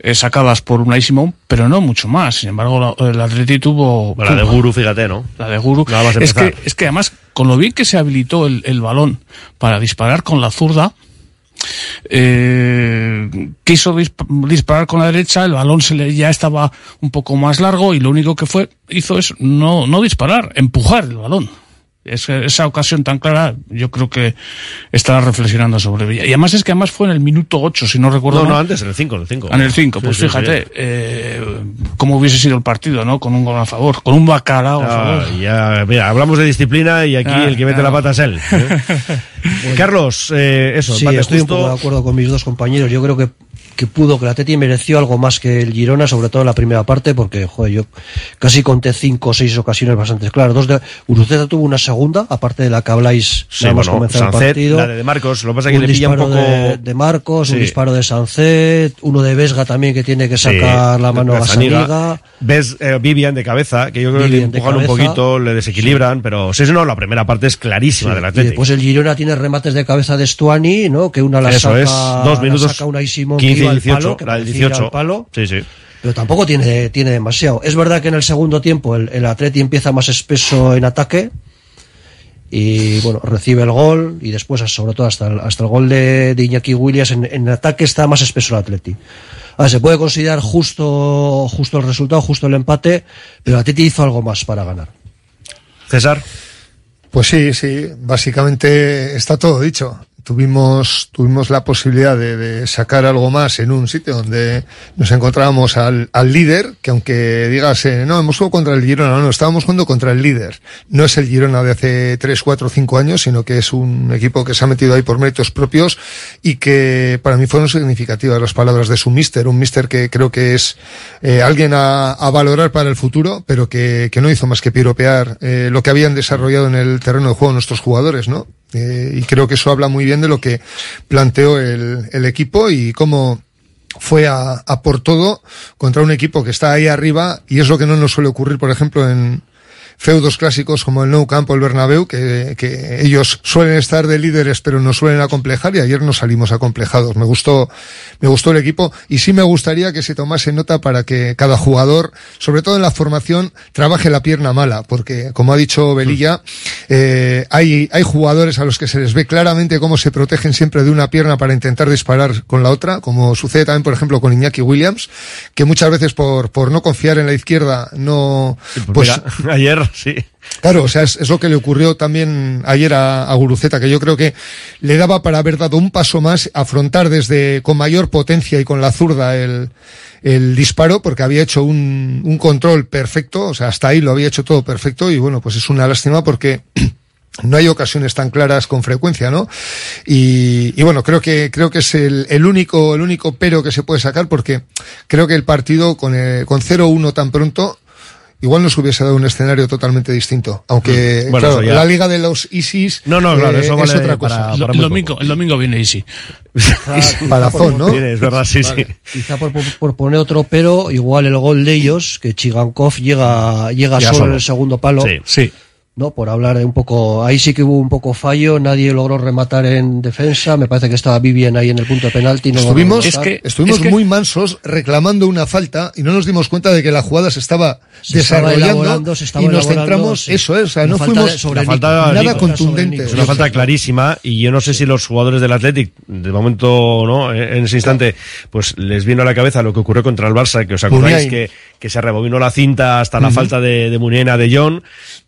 [SPEAKER 20] eh, sacadas por Unai Simón, pero no mucho más. Sin embargo, la- el Atleti tuvo...
[SPEAKER 4] La de Guru, fíjate, ¿no?
[SPEAKER 20] La de Guru. Es que, es que además, con lo bien que se habilitó el, el balón para disparar con la zurda, eh, quiso disp- disparar con la derecha, el balón se le ya estaba un poco más largo y lo único que fue hizo es no, no disparar, empujar el balón. Es esa ocasión tan clara, yo creo que estaba reflexionando sobre ella. Y además es que además fue en el minuto 8, si no recuerdo
[SPEAKER 4] No, no, antes, en el 5, en el 5.
[SPEAKER 20] En el 5, pues
[SPEAKER 4] Sí,
[SPEAKER 20] fíjate,
[SPEAKER 4] sí.
[SPEAKER 20] eh, cómo hubiese sido el partido, ¿no? Con un gol a favor, con un bacalao a
[SPEAKER 4] Ah,
[SPEAKER 20] favor.
[SPEAKER 4] ya, mira, hablamos de disciplina y aquí
[SPEAKER 20] Ah,
[SPEAKER 4] el que mete la pata es él. ¿eh? Carlos, eh, eso,
[SPEAKER 19] Sí, estoy
[SPEAKER 4] justo.
[SPEAKER 19] un poco de acuerdo con mis dos compañeros. Yo creo que, que pudo, que la Atleti mereció algo más que el Girona, sobre todo en la primera parte, porque, joder, yo casi conté cinco o seis ocasiones bastante claras. Dos de, Uruceta tuvo una segunda, aparte de la que habláis
[SPEAKER 4] Sí,
[SPEAKER 19] nada más
[SPEAKER 4] bueno,
[SPEAKER 19] comenzar el
[SPEAKER 4] Sancet,
[SPEAKER 19] partido.
[SPEAKER 4] la de, de Marcos, lo que pasa es que
[SPEAKER 19] un
[SPEAKER 4] le pilla un
[SPEAKER 19] disparo
[SPEAKER 4] poco.
[SPEAKER 19] de, de Marcos, un
[SPEAKER 4] Sí.
[SPEAKER 19] disparo de Sancet, uno de Vesga también que tiene que sacar
[SPEAKER 4] Sí,
[SPEAKER 19] la mano a.
[SPEAKER 4] Gazzaniga. Ves eh, Vivian de cabeza, que yo creo que le
[SPEAKER 19] Vivian
[SPEAKER 4] empujan un poquito, le desequilibran, pero sí, sí, no, la primera parte es clarísima del
[SPEAKER 19] Y
[SPEAKER 4] Atlético.
[SPEAKER 19] después el Girona tiene remates de cabeza de Stuani, ¿no? Que una la
[SPEAKER 4] Eso
[SPEAKER 19] saca,
[SPEAKER 4] es, dos minutos,
[SPEAKER 19] saca Unai Simón que
[SPEAKER 4] 15 y
[SPEAKER 19] al
[SPEAKER 4] 18,
[SPEAKER 19] palo, que
[SPEAKER 4] la del
[SPEAKER 19] parecía ir al
[SPEAKER 4] 18.
[SPEAKER 19] palo.
[SPEAKER 4] Sí, sí.
[SPEAKER 19] Pero tampoco tiene, tiene demasiado. Es verdad que en el segundo tiempo el, el Atleti empieza más espeso en ataque y bueno, recibe el gol y después, sobre todo hasta el, hasta el gol de, de Iñaki Williams, en, en ataque está más espeso el Atleti. Ahora, se puede considerar justo, justo el resultado, justo el empate, pero el Atleti hizo algo más para ganar.
[SPEAKER 4] César.
[SPEAKER 18] Pues sí, sí, básicamente está todo dicho. Tuvimos, tuvimos la posibilidad de, de sacar algo más en un sitio donde nos encontrábamos al, al líder, que aunque digas, eh, no, hemos jugado contra el Girona, no, estábamos jugando contra el líder. No es el Girona de hace 3, 4, 5 años, sino que es un equipo que se ha metido ahí por méritos propios y que para mí fueron significativas las palabras de su mister, un mister que creo que es eh, alguien a, a valorar para el futuro, pero que, que no hizo más que piropear eh, lo que habían desarrollado en el terreno de juego nuestros jugadores, ¿no? Eh, y creo que eso habla muy bien de lo que planteó el, el equipo y cómo fue a, a por todo contra un equipo que está ahí arriba y es lo que no nos suele ocurrir, por ejemplo, en, feudos clásicos como el Nou Camp o el Bernabéu, que, que ellos suelen estar de líderes pero no suelen acomplejar y ayer nos salimos acomplejados. Me gustó, me gustó el equipo y sí me gustaría que se tomase nota para que cada jugador, sobre todo en la formación, trabaje la pierna mala, porque como ha dicho Belilla, eh, hay, hay jugadores a los que se les ve claramente cómo se protegen siempre de una pierna para intentar disparar con la otra, como sucede también, por ejemplo, con Iñaki Williams, que muchas veces por, por no confiar en la izquierda no,
[SPEAKER 4] pues, mira, ayer sí.
[SPEAKER 18] Claro, o sea, es, es, lo que le ocurrió también ayer a, a, Guruceta, que yo creo que le daba para haber dado un paso más, afrontar desde con mayor potencia y con la zurda el, el disparo, porque había hecho un, un control perfecto, o sea, hasta ahí lo había hecho todo perfecto, y bueno, pues es una lástima porque no hay ocasiones tan claras con frecuencia, ¿no? Y, y bueno, creo que, creo que es el, el, único, el único pero que se puede sacar porque creo que el partido con, eh, con 0-1 tan pronto igual nos hubiese dado un escenario totalmente distinto. Aunque, bueno, claro, la liga de los ISIS
[SPEAKER 4] no, no, claro, eso
[SPEAKER 18] eh,
[SPEAKER 4] vale
[SPEAKER 18] es otra cosa.
[SPEAKER 20] Para, para el, domingo, el domingo viene Easy.
[SPEAKER 18] Palazón, ¿no?
[SPEAKER 4] Es verdad, sí, sí.
[SPEAKER 19] Quizá por, por, poner otro pero, igual el gol de ellos, que Chigankov llega, llega solo,
[SPEAKER 4] solo.
[SPEAKER 19] en el segundo palo.
[SPEAKER 4] Sí,
[SPEAKER 20] sí.
[SPEAKER 19] ¿No? Por hablar de un poco, ahí sí que hubo un poco fallo, nadie logró rematar en defensa, me parece que estaba Vivian ahí en el punto de penalti. No
[SPEAKER 18] estuvimos
[SPEAKER 19] logró rematar.
[SPEAKER 18] estuvimos muy mansos reclamando una falta y no nos dimos cuenta de que la jugada se estaba
[SPEAKER 19] Se
[SPEAKER 18] desarrollando
[SPEAKER 19] elaborando, se estaba
[SPEAKER 18] y nos centramos,
[SPEAKER 19] sí.
[SPEAKER 18] eso es, o sea, no
[SPEAKER 19] falta
[SPEAKER 18] fuimos
[SPEAKER 19] de- sobre
[SPEAKER 18] nada
[SPEAKER 4] Nico.
[SPEAKER 18] contundente.
[SPEAKER 4] Es una falta clarísima y yo no sé si los jugadores del Athletic, de momento, ¿no? En ese instante, pues les vino a la cabeza lo que ocurrió contra el Barça, que os acordáis que, que se rebobinó la cinta hasta la falta de, de Muniena de John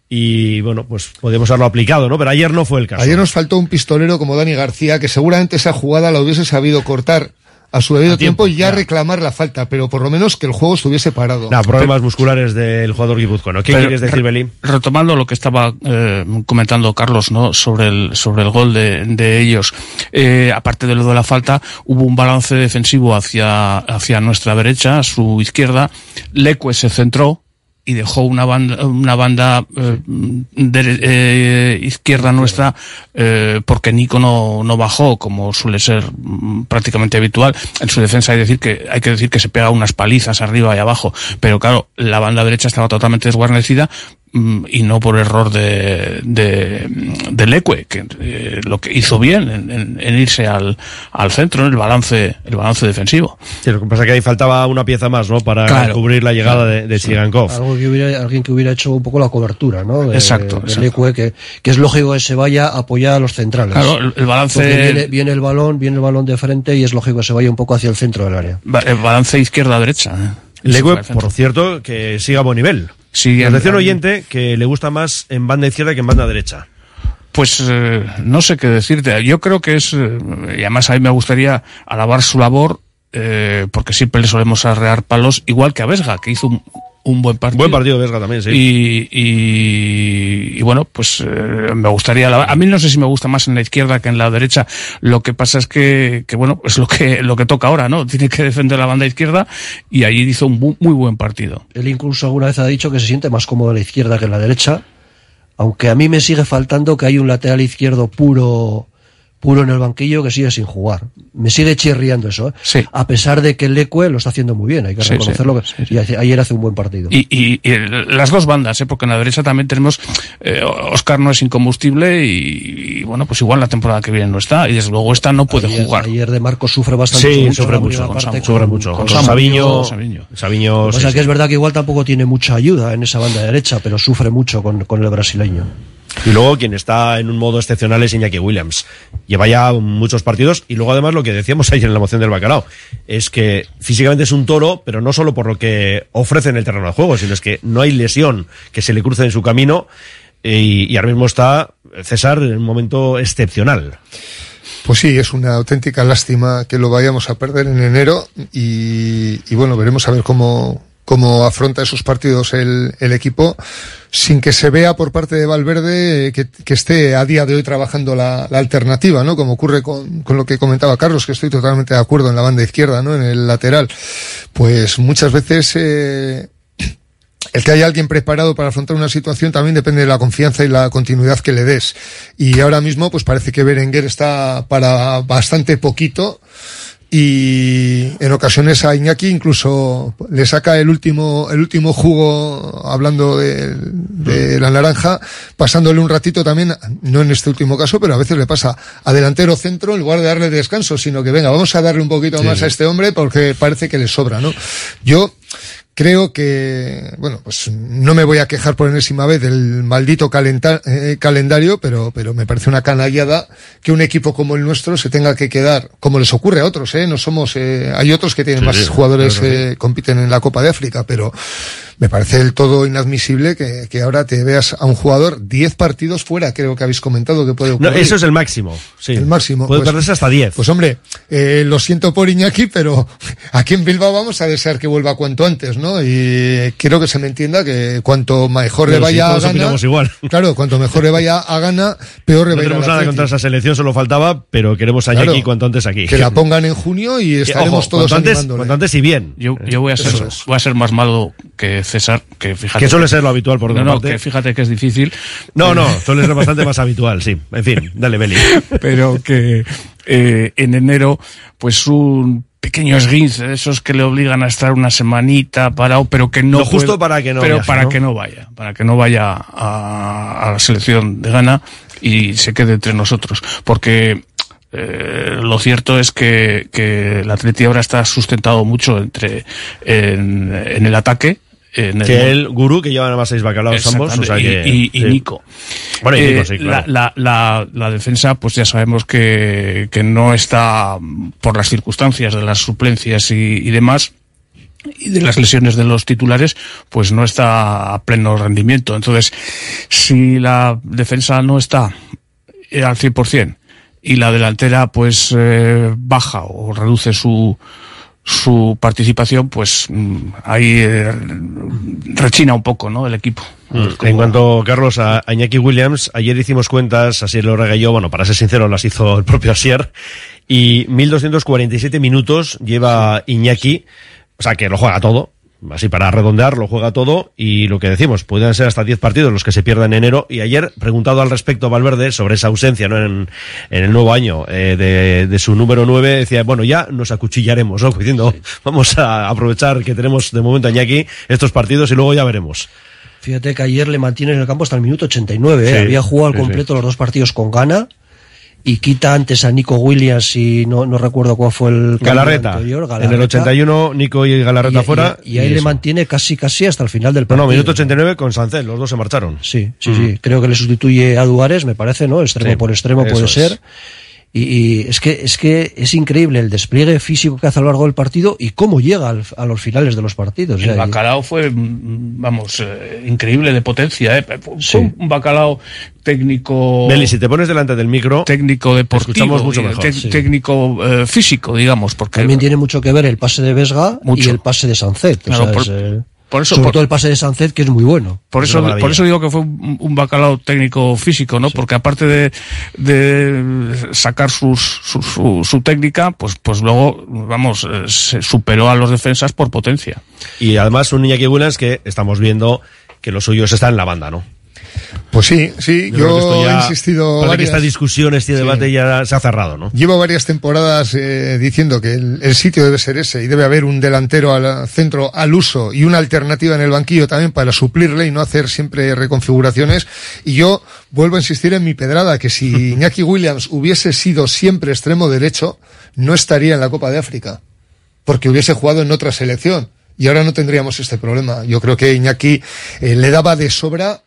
[SPEAKER 4] y bueno, pues podemos haberlo aplicado, ¿no? Pero ayer no fue el caso.
[SPEAKER 18] Ayer nos faltó un pistolero como Dani García, que seguramente esa jugada la hubiese sabido cortar a su debido
[SPEAKER 4] A tiempo,
[SPEAKER 18] tiempo, y ya
[SPEAKER 4] ya.
[SPEAKER 18] reclamar la falta, pero por lo menos que el juego estuviese parado.
[SPEAKER 4] Nah, problemas musculares del jugador guipuzcoano. ¿Qué
[SPEAKER 20] Pero,
[SPEAKER 4] quieres decir, Belín?
[SPEAKER 20] Retomando lo que estaba eh, comentando Carlos, ¿no? Sobre el, sobre el gol de, de ellos. Eh, aparte de lo de la falta, hubo un balance defensivo hacia, hacia nuestra derecha, a su izquierda. Leque se centró y dejó una banda, una banda eh, de- eh, izquierda nuestra eh, porque Nico no, no bajó como suele ser mm, prácticamente habitual. En su defensa hay decir que hay que decir que se pega unas palizas arriba y abajo. Pero claro la banda derecha estaba totalmente desguarnecida y no por error de, de, de Leque, que eh, lo que hizo bien en, en- en irse al, al centro, en el balance, el balance defensivo.
[SPEAKER 4] Sí, lo que pasa es que ahí faltaba una pieza más, ¿no? Para
[SPEAKER 20] Claro.
[SPEAKER 4] cubrir la llegada de, de Chigankov.
[SPEAKER 19] Algo que hubiera, alguien que hubiera hecho un poco la cobertura, ¿no? De-
[SPEAKER 20] Exacto,
[SPEAKER 19] de
[SPEAKER 20] exacto.
[SPEAKER 19] Leque, que, que es lógico que se vaya a apoyar a los centrales.
[SPEAKER 20] Claro, el, el balance,
[SPEAKER 19] Porque viene, viene el balón, viene el balón de frente y es lógico que se vaya un poco hacia el centro del área.
[SPEAKER 20] el balance izquierda-derecha. ¿eh?
[SPEAKER 4] Leque, por cierto, que siga a buen nivel.
[SPEAKER 20] Sí,
[SPEAKER 4] Nos decía un
[SPEAKER 20] en-
[SPEAKER 4] oyente que le gusta más en banda izquierda que en banda derecha.
[SPEAKER 20] Pues eh, no sé qué decirte. Yo creo que es, eh, y además a mí me gustaría alabar su labor, eh, porque siempre le solemos arrear palos, igual que a Vesga, que hizo un, un buen partido.
[SPEAKER 4] Buen partido Vesga también, sí.
[SPEAKER 20] Y, y, y bueno, pues eh, me gustaría alabar. A mí no sé si me gusta más en la izquierda que en la derecha. Lo que pasa es que, que bueno, es lo que, lo que toca ahora, ¿no? Tiene que defender la banda izquierda y allí hizo un bu- muy buen partido.
[SPEAKER 19] Él incluso alguna vez ha dicho que se siente más cómodo en la izquierda que en la derecha, aunque a mí me sigue faltando que hay un lateral izquierdo puro puro en el banquillo que sigue sin jugar. Me sigue chirriando eso, ¿eh? A pesar de que el Leque lo está haciendo muy bien, hay que
[SPEAKER 20] Sí,
[SPEAKER 19] reconocerlo.
[SPEAKER 20] sí,
[SPEAKER 19] y ayer hace un buen partido.
[SPEAKER 20] Y, y- y las dos bandas, ¿eh? porque en la derecha también tenemos, eh, Oscar no es incombustible y, y, bueno, pues igual la temporada que viene no está y desde luego esta no puede
[SPEAKER 19] ayer,
[SPEAKER 20] jugar.
[SPEAKER 19] ayer de Marcos sufre bastante.
[SPEAKER 4] Sí,
[SPEAKER 19] sobre
[SPEAKER 4] sufre mucho, con Samu, sufre mucho. Con Sabiño, Sabiño, sí,
[SPEAKER 19] pasa es
[SPEAKER 4] sí.
[SPEAKER 19] que es verdad que igual tampoco tiene mucha ayuda en esa banda derecha, pero sufre mucho con, con el brasileño.
[SPEAKER 4] Y luego quien está en un modo excepcional es Iñaki Williams. Lleva ya muchos partidos y luego además lo que decíamos ayer en la moción del bacalao es que físicamente es un toro, pero no solo por lo que ofrece en el terreno de juego, sino es que no hay lesión que se le cruce en su camino y, y ahora mismo está César en un momento excepcional.
[SPEAKER 18] Pues sí, es una auténtica lástima que lo vayamos a perder en enero y, y bueno, veremos a ver cómo, cómo afronta esos partidos el, el equipo sin que se vea por parte de Valverde que, que esté a día de hoy trabajando la, la alternativa, ¿no? Como ocurre con, con lo que comentaba Carlos, que estoy totalmente de acuerdo en la banda izquierda, ¿no? En el lateral. Pues muchas veces, eh, el que haya alguien preparado para afrontar una situación también depende de la confianza y la continuidad que le des. Y ahora mismo, pues parece que Berenguer está para bastante poquito, y en ocasiones a Iñaki incluso le saca el último el último jugo hablando de, de, la naranja pasándole un ratito también no en este último caso pero a veces le pasa a delantero centro en lugar de darle descanso sino que venga vamos a darle un poquito
[SPEAKER 4] Sí,
[SPEAKER 18] más a este hombre porque parece que le sobra no yo Creo que, bueno, pues no me voy a quejar por enésima vez del maldito calenta- eh, calendario, pero, pero me parece una canallada que un equipo como el nuestro se tenga que quedar, como les ocurre a otros, ¿eh? No somos, eh, hay otros que tienen
[SPEAKER 4] Sí,
[SPEAKER 18] más
[SPEAKER 4] sí,
[SPEAKER 18] jugadores
[SPEAKER 4] claro que
[SPEAKER 18] compiten en la Copa de África, pero me parece del todo inadmisible que, que ahora te veas a un jugador 10 partidos fuera, creo que habéis comentado que puede
[SPEAKER 4] No,
[SPEAKER 18] ocurrir.
[SPEAKER 4] eso es el máximo. Sí.
[SPEAKER 18] El máximo.
[SPEAKER 4] Puede
[SPEAKER 18] Pues-
[SPEAKER 4] perderse hasta 10.
[SPEAKER 18] Pues hombre, eh, lo siento por Iñaki, pero aquí en Bilbao vamos a desear que vuelva cuanto antes, ¿no? Y quiero que se me entienda que cuanto mejor le
[SPEAKER 4] Bueno, sí,
[SPEAKER 18] vaya a
[SPEAKER 4] todos
[SPEAKER 18] gana,
[SPEAKER 4] igual.
[SPEAKER 18] claro, cuanto mejor le vaya a gana, peor le
[SPEAKER 4] No
[SPEAKER 18] va a ir
[SPEAKER 4] tenemos nada contra esa selección, solo faltaba, pero queremos a
[SPEAKER 18] Claro.
[SPEAKER 4] Iñaki cuanto antes aquí.
[SPEAKER 18] Que la pongan en junio y estaremos
[SPEAKER 4] Ojo,
[SPEAKER 18] todos
[SPEAKER 4] cuanto antes, cuanto antes y bien.
[SPEAKER 20] Yo, yo voy a ser,
[SPEAKER 18] es.
[SPEAKER 20] voy a ser más malo que César, que fíjate.
[SPEAKER 4] Que suele ser lo habitual por
[SPEAKER 20] no, no,
[SPEAKER 4] parte.
[SPEAKER 20] que fíjate que es difícil.
[SPEAKER 4] No, no, suele ser bastante más habitual, sí. En fin, dale, Beli.
[SPEAKER 20] pero que eh, en enero, pues un pequeño esguince de esos que le obligan a estar una semanita parado, pero que no
[SPEAKER 4] Lo justo
[SPEAKER 20] puede-
[SPEAKER 4] para que no
[SPEAKER 20] pero
[SPEAKER 4] viaje,
[SPEAKER 20] para
[SPEAKER 4] ¿no?
[SPEAKER 20] que no vaya, para que no vaya a, a la selección de Ghana y se quede entre nosotros, porque eh, lo cierto es que, que el Atleti ahora está sustentado mucho entre en, en el ataque. En
[SPEAKER 4] Que el gurú, que llevan además seis bacalaos ambos, o sea que...
[SPEAKER 20] y, y- y
[SPEAKER 4] sí.
[SPEAKER 20] Nico.
[SPEAKER 4] Bueno, y
[SPEAKER 20] Eh,
[SPEAKER 4] sí, claro.
[SPEAKER 20] la, la, la, la defensa, pues ya sabemos que, que no está por las circunstancias de las suplencias y, y demás y de las lesiones de los titulares, pues no está a pleno rendimiento. Entonces, si la defensa no está eh, al 100% y la delantera pues eh, baja o reduce su su participación, pues mm, ahí eh, rechina un poco, ¿no? El equipo.
[SPEAKER 4] Mm, En cuanto, Carlos, a, Iñaki Williams, ayer hicimos cuentas, así lo yo, bueno, para ser sincero, las hizo el propio Asier, y 1247 minutos lleva Iñaki, o sea, que lo juega todo, así para redondear, lo juega todo, y lo que decimos, pueden ser hasta 10 partidos los que se pierdan en enero, y ayer, preguntado al respecto a Valverde sobre esa ausencia, ¿no? En, en el nuevo año, eh, de, de su número 9, decía, bueno, ya nos acuchillaremos, ¿no? Diciendo, vamos a aprovechar que tenemos de momento a Iñaki estos partidos y luego ya veremos.
[SPEAKER 19] Fíjate que ayer le mantiene en el campo hasta el minuto 89. ¿eh?
[SPEAKER 4] Sí,
[SPEAKER 19] Había jugado al
[SPEAKER 4] sí,
[SPEAKER 19] completo los dos partidos con Gana y quita antes a Nico Williams y no, no recuerdo cuál fue el
[SPEAKER 4] Galarreta.
[SPEAKER 19] anterior,
[SPEAKER 4] En el
[SPEAKER 19] Galarreta.
[SPEAKER 4] 81, Nico y Galarreta
[SPEAKER 19] Y- y-
[SPEAKER 4] fuera.
[SPEAKER 19] Y, ahí le mantiene casi casi hasta el final del
[SPEAKER 4] No,
[SPEAKER 19] partido.
[SPEAKER 4] no, minuto 89 con Sancel, los dos se marcharon.
[SPEAKER 19] Sí, sí, sí. Creo que le sustituye a Duárez, me parece, ¿no? Extremo
[SPEAKER 4] Sí,
[SPEAKER 19] por extremo puede
[SPEAKER 4] es.
[SPEAKER 19] Y, y es que es que es increíble el despliegue físico que hace a lo largo del partido y cómo llega al- a los finales de los partidos.
[SPEAKER 20] El
[SPEAKER 19] O sea,
[SPEAKER 20] bacalao fue, mm, vamos, eh, increíble de potencia, ¿eh? Fue
[SPEAKER 19] Sí.
[SPEAKER 20] un- un bacalao técnico.
[SPEAKER 4] Beli, si te pones delante del micro,
[SPEAKER 20] técnico deportivo,
[SPEAKER 4] escuchamos mucho
[SPEAKER 20] y
[SPEAKER 4] mejor. Sí.
[SPEAKER 20] técnico eh, físico, digamos, porque
[SPEAKER 19] También tiene mucho que ver el pase de Vesga y
[SPEAKER 20] Mucho.
[SPEAKER 19] el pase de Sancet. O
[SPEAKER 20] Claro,
[SPEAKER 19] sea,
[SPEAKER 20] por-
[SPEAKER 19] es, eh,
[SPEAKER 20] por eso-
[SPEAKER 19] sobre
[SPEAKER 20] por-
[SPEAKER 19] todo el pase de Sancet, que es muy bueno.
[SPEAKER 20] Por
[SPEAKER 19] Es
[SPEAKER 20] eso, por eso digo que fue un, un bacalao técnico físico, ¿no? Porque aparte de, de sacar sus, su, su, su técnica, pues, pues luego, vamos, eh, se superó a los defensas por potencia.
[SPEAKER 4] y además un Iñaki Williams que estamos viendo que los suyos están en la banda, ¿no?
[SPEAKER 18] Pues sí, sí, yo,
[SPEAKER 4] esto
[SPEAKER 18] he insistido
[SPEAKER 4] Parece que esta discusión, este
[SPEAKER 18] Sí.
[SPEAKER 4] debate ya se ha cerrado, ¿no?
[SPEAKER 18] Llevo varias temporadas eh, diciendo que el, el sitio debe ser ese y debe haber un delantero al centro al uso y una alternativa en el banquillo también para suplirle y no hacer siempre reconfiguraciones. Y yo vuelvo a insistir en mi pedrada que si Iñaki Williams hubiese sido siempre extremo derecho, no estaría en la Copa de África, porque hubiese jugado en otra selección. Y ahora no tendríamos este problema. Yo creo que Iñaki eh, le daba de sobra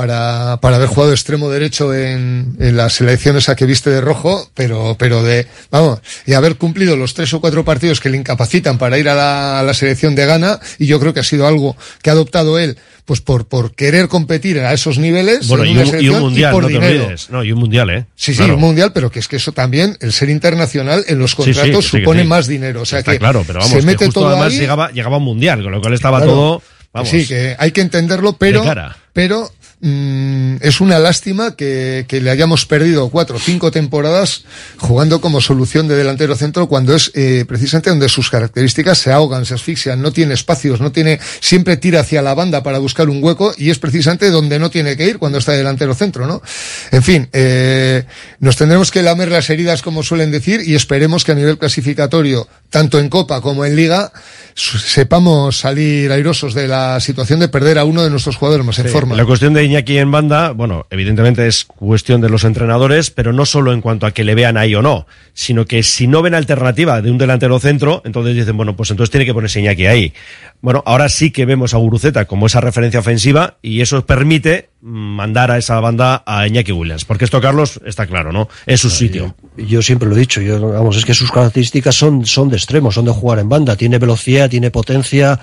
[SPEAKER 18] para, para haber jugado extremo derecho en, en la selección esa que viste de rojo, pero, pero de, vamos, y haber cumplido los tres o cuatro partidos que le incapacitan para ir a la, a la selección de Ghana, y yo creo que ha sido algo que ha adoptado él, pues por, por querer competir a esos niveles.
[SPEAKER 4] Bueno,
[SPEAKER 18] en
[SPEAKER 4] y un, y
[SPEAKER 18] selección
[SPEAKER 4] un mundial,
[SPEAKER 18] por
[SPEAKER 4] no te
[SPEAKER 18] dinero.
[SPEAKER 4] olvides. No, y un mundial, ¿eh?
[SPEAKER 18] Sí, sí,
[SPEAKER 4] Claro.
[SPEAKER 18] un mundial, pero que es que eso también, el ser internacional en los
[SPEAKER 4] sí,
[SPEAKER 18] contratos
[SPEAKER 4] sí,
[SPEAKER 18] supone
[SPEAKER 4] sí.
[SPEAKER 18] más dinero. O sea
[SPEAKER 4] Está
[SPEAKER 18] que
[SPEAKER 4] claro, pero vamos,
[SPEAKER 18] se
[SPEAKER 4] que
[SPEAKER 18] mete
[SPEAKER 4] justo
[SPEAKER 18] todo
[SPEAKER 4] además
[SPEAKER 18] ahí.
[SPEAKER 4] llegaba, llegaba a un mundial, con lo cual estaba
[SPEAKER 18] Claro.
[SPEAKER 4] todo, vamos.
[SPEAKER 18] Sí, que hay que entenderlo, pero, pero mm, es una lástima que, que, le hayamos perdido cuatro o cinco temporadas jugando como solución de delantero centro cuando es eh, precisamente donde sus características se ahogan, se asfixian, no tiene espacios, no tiene, siempre tira hacia la banda para buscar un hueco y es precisamente donde no tiene que ir cuando está delantero centro, ¿no? En fin, eh, nos tendremos que lamer las heridas como suelen decir y esperemos que a nivel clasificatorio, tanto en Copa como en Liga, sepamos salir airosos de la situación de perder a uno de nuestros jugadores más en
[SPEAKER 4] Sí,
[SPEAKER 18] forma.
[SPEAKER 4] La cuestión de Iñaki en banda, bueno, evidentemente es cuestión de los entrenadores, pero no solo en cuanto a que le vean ahí o no, sino que si no ven alternativa de un delantero centro, entonces dicen, bueno, pues entonces tiene que ponerse Iñaki ahí. Bueno, ahora sí que vemos a Guruceta como esa referencia ofensiva y eso permite mandar a esa banda a Iñaki Williams, porque esto, Carlos, está claro, ¿no? Es su sitio.
[SPEAKER 19] Yo siempre lo he dicho, yo, vamos, es que sus características son, son de extremo, son de jugar en banda. Tiene velocidad, tiene potencia,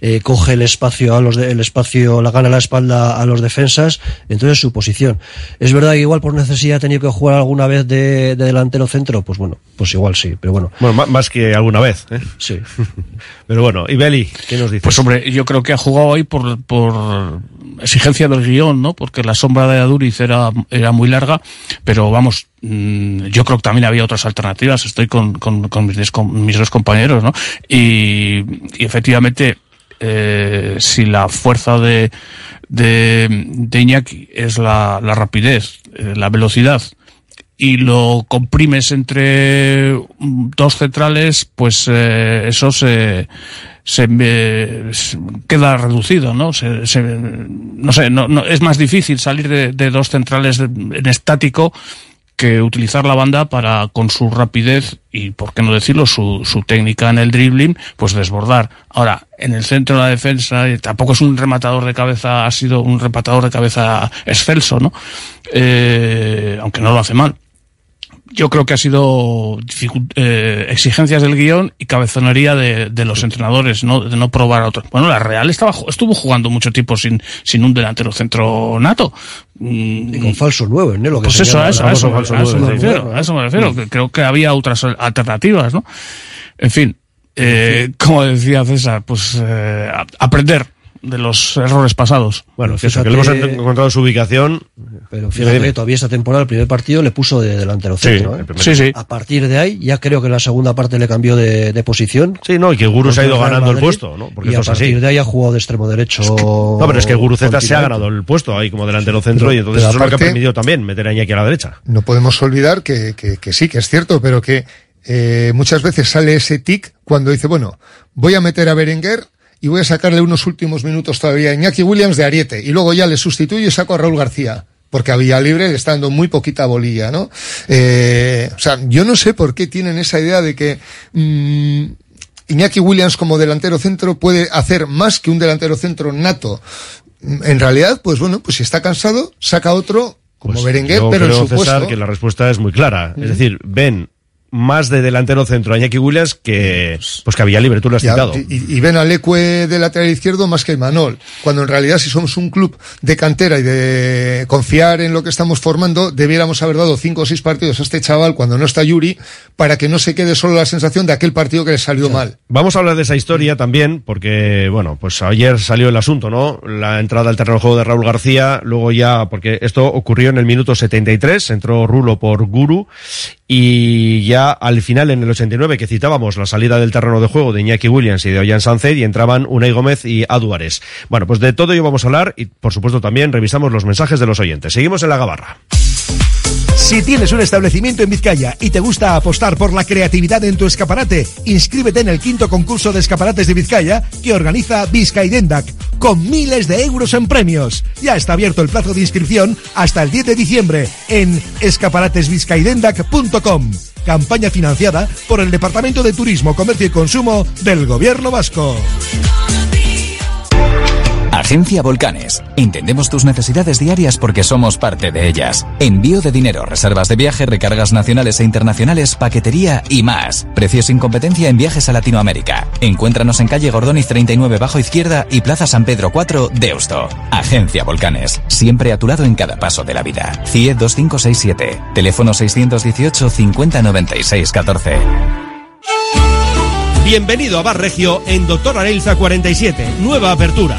[SPEAKER 19] eh, coge el espacio a los de- el espacio, la gana la espalda a los defensas, entonces su posición. Es verdad que igual por necesidad ha tenido que jugar alguna vez de, de delantero centro, pues bueno, pues igual sí, pero bueno.
[SPEAKER 4] Bueno, ma- más que alguna vez, ¿eh?
[SPEAKER 19] Sí.
[SPEAKER 4] Pero bueno, y Beli, ¿qué nos dices?
[SPEAKER 20] Pues hombre, yo creo que ha jugado ahí por, por exigencia del guion, ¿no? Porque la sombra de Aduriz era, era muy larga, pero vamos, mm, yo creo que también había otras alternativas. Estoy con, con, con mis, con mis dos compañeros, ¿no? Y, y efectivamente, eh, si la fuerza de, de, de Iñaki es la, la rapidez, eh, la velocidad, y lo comprimes entre dos centrales, pues eh, eso se, se, queda reducido, ¿no? Se, se- no sé, no, no- es más difícil salir de, dos centrales en estático que utilizar la banda para, con su rapidez y, por qué no decirlo, su, su técnica en el dribbling, pues desbordar. Ahora, en el centro de la defensa, eh, tampoco es un rematador de cabeza, ha sido un rematador de cabeza excelso, ¿no? Eh, aunque no lo hace mal yo creo que ha sido eh, exigencias del guion y cabezonería de, de los entrenadores, ¿no? De no probar a otros. Bueno, la Real estaba, estuvo jugando mucho tiempo sin, sin un delantero centro nato.
[SPEAKER 19] Y con falso nuevo, ¿no? Lo que
[SPEAKER 20] Pues eso, a eso, a eso, a eso me refiero, a eso me refiero, creo que había otras alternativas, ¿no? En fin, eh, como decía César, pues eh, aprender de los errores pasados.
[SPEAKER 4] Bueno, que eso, que le hemos
[SPEAKER 19] Fíjate-
[SPEAKER 4] encontrado su ubicación.
[SPEAKER 19] Pero fíjate que todavía esta temporada, el primer partido le puso de delantero
[SPEAKER 4] Sí,
[SPEAKER 19] centro. ¿eh?
[SPEAKER 4] Sí, sí.
[SPEAKER 19] A partir de ahí, ya creo que en la segunda parte le cambió de, de posición.
[SPEAKER 4] Sí, no, y que Guru se ha ido ganando el puesto, ¿no? Porque
[SPEAKER 19] y
[SPEAKER 4] esto
[SPEAKER 19] a
[SPEAKER 4] es así.
[SPEAKER 19] partir de ahí ha jugado de extremo derecho.
[SPEAKER 4] No, pero es que Guruceta se ha ganado el puesto ahí como delantero centro
[SPEAKER 18] Pero-
[SPEAKER 4] y entonces eso es lo que ha permitido también meter a Iñaki a la derecha.
[SPEAKER 18] No podemos olvidar que, que, que sí, que es cierto, pero que eh, muchas veces sale ese tic cuando dice, bueno, voy a meter a Berenguer y voy a sacarle unos últimos minutos todavía a Iñaki Williams de Ariete y luego ya le sustituyo y saco a Raúl García. Porque a Villalibre le está dando muy poquita bolilla, ¿no? Eh, o sea, yo no sé por qué tienen esa idea de que mm, Iñaki Williams como delantero centro puede hacer más que un delantero centro nato. En realidad, pues bueno, pues si está cansado, saca otro como
[SPEAKER 4] Pues
[SPEAKER 18] Berenguer,
[SPEAKER 4] yo
[SPEAKER 18] pero en
[SPEAKER 4] creo,
[SPEAKER 18] su
[SPEAKER 4] César,
[SPEAKER 18] puesto.
[SPEAKER 4] que la respuesta es muy clara. Es decir, ven más de delantero centro a Iñaki Williams que, pues que a Villalibre, tú lo has
[SPEAKER 18] Ya,
[SPEAKER 4] citado.
[SPEAKER 18] y, y ven al Ecue de lateral izquierdo más que Manol. Cuando en realidad, si somos un club de cantera y de confiar en lo que estamos formando, debiéramos haber dado cinco o seis partidos a este chaval cuando no está Yuri, para que no se quede solo la sensación de aquel partido que le salió mal.
[SPEAKER 4] Vamos a hablar de esa historia también, porque, bueno, pues ayer salió el asunto, ¿no? La entrada al terreno de juego de Raúl García, luego ya, porque esto ocurrió en el minuto 73, entró Rulo por Guru, y ya al final, en el 89, que citábamos la salida del terreno de juego de Iñaki Williams y de Ollán Sánchez, y entraban Unai Gómez y Aduares. Bueno, pues de todo ello vamos a hablar, y por supuesto también revisamos los mensajes de los oyentes. Seguimos en la gabarra.
[SPEAKER 21] Si tienes un establecimiento en Vizcaya y te gusta apostar por la creatividad en tu escaparate, inscríbete en el quinto concurso de escaparates de Vizcaya que organiza Vizcaidendac, con miles de euros en premios. Ya está abierto el plazo de inscripción hasta el 10 de diciembre en escaparatesvizcaidendac.com. Campaña financiada por el Departamento de Turismo, Comercio y Consumo del Gobierno Vasco.
[SPEAKER 22] Agencia Volcanes. Entendemos tus necesidades diarias porque somos parte de ellas. Envío de dinero, reservas de viaje, recargas nacionales e internacionales, paquetería y más. Precios sin competencia en viajes a Latinoamérica. Encuéntranos en calle Gordoniz 39 bajo izquierda y Plaza San Pedro 4 Deusto. Agencia Volcanes. Siempre a tu lado en cada paso de la vida. CIE 2567. Teléfono 618 50 96 14.
[SPEAKER 23] Bienvenido a Bar Regio en Doctor Arelza 47, nueva apertura.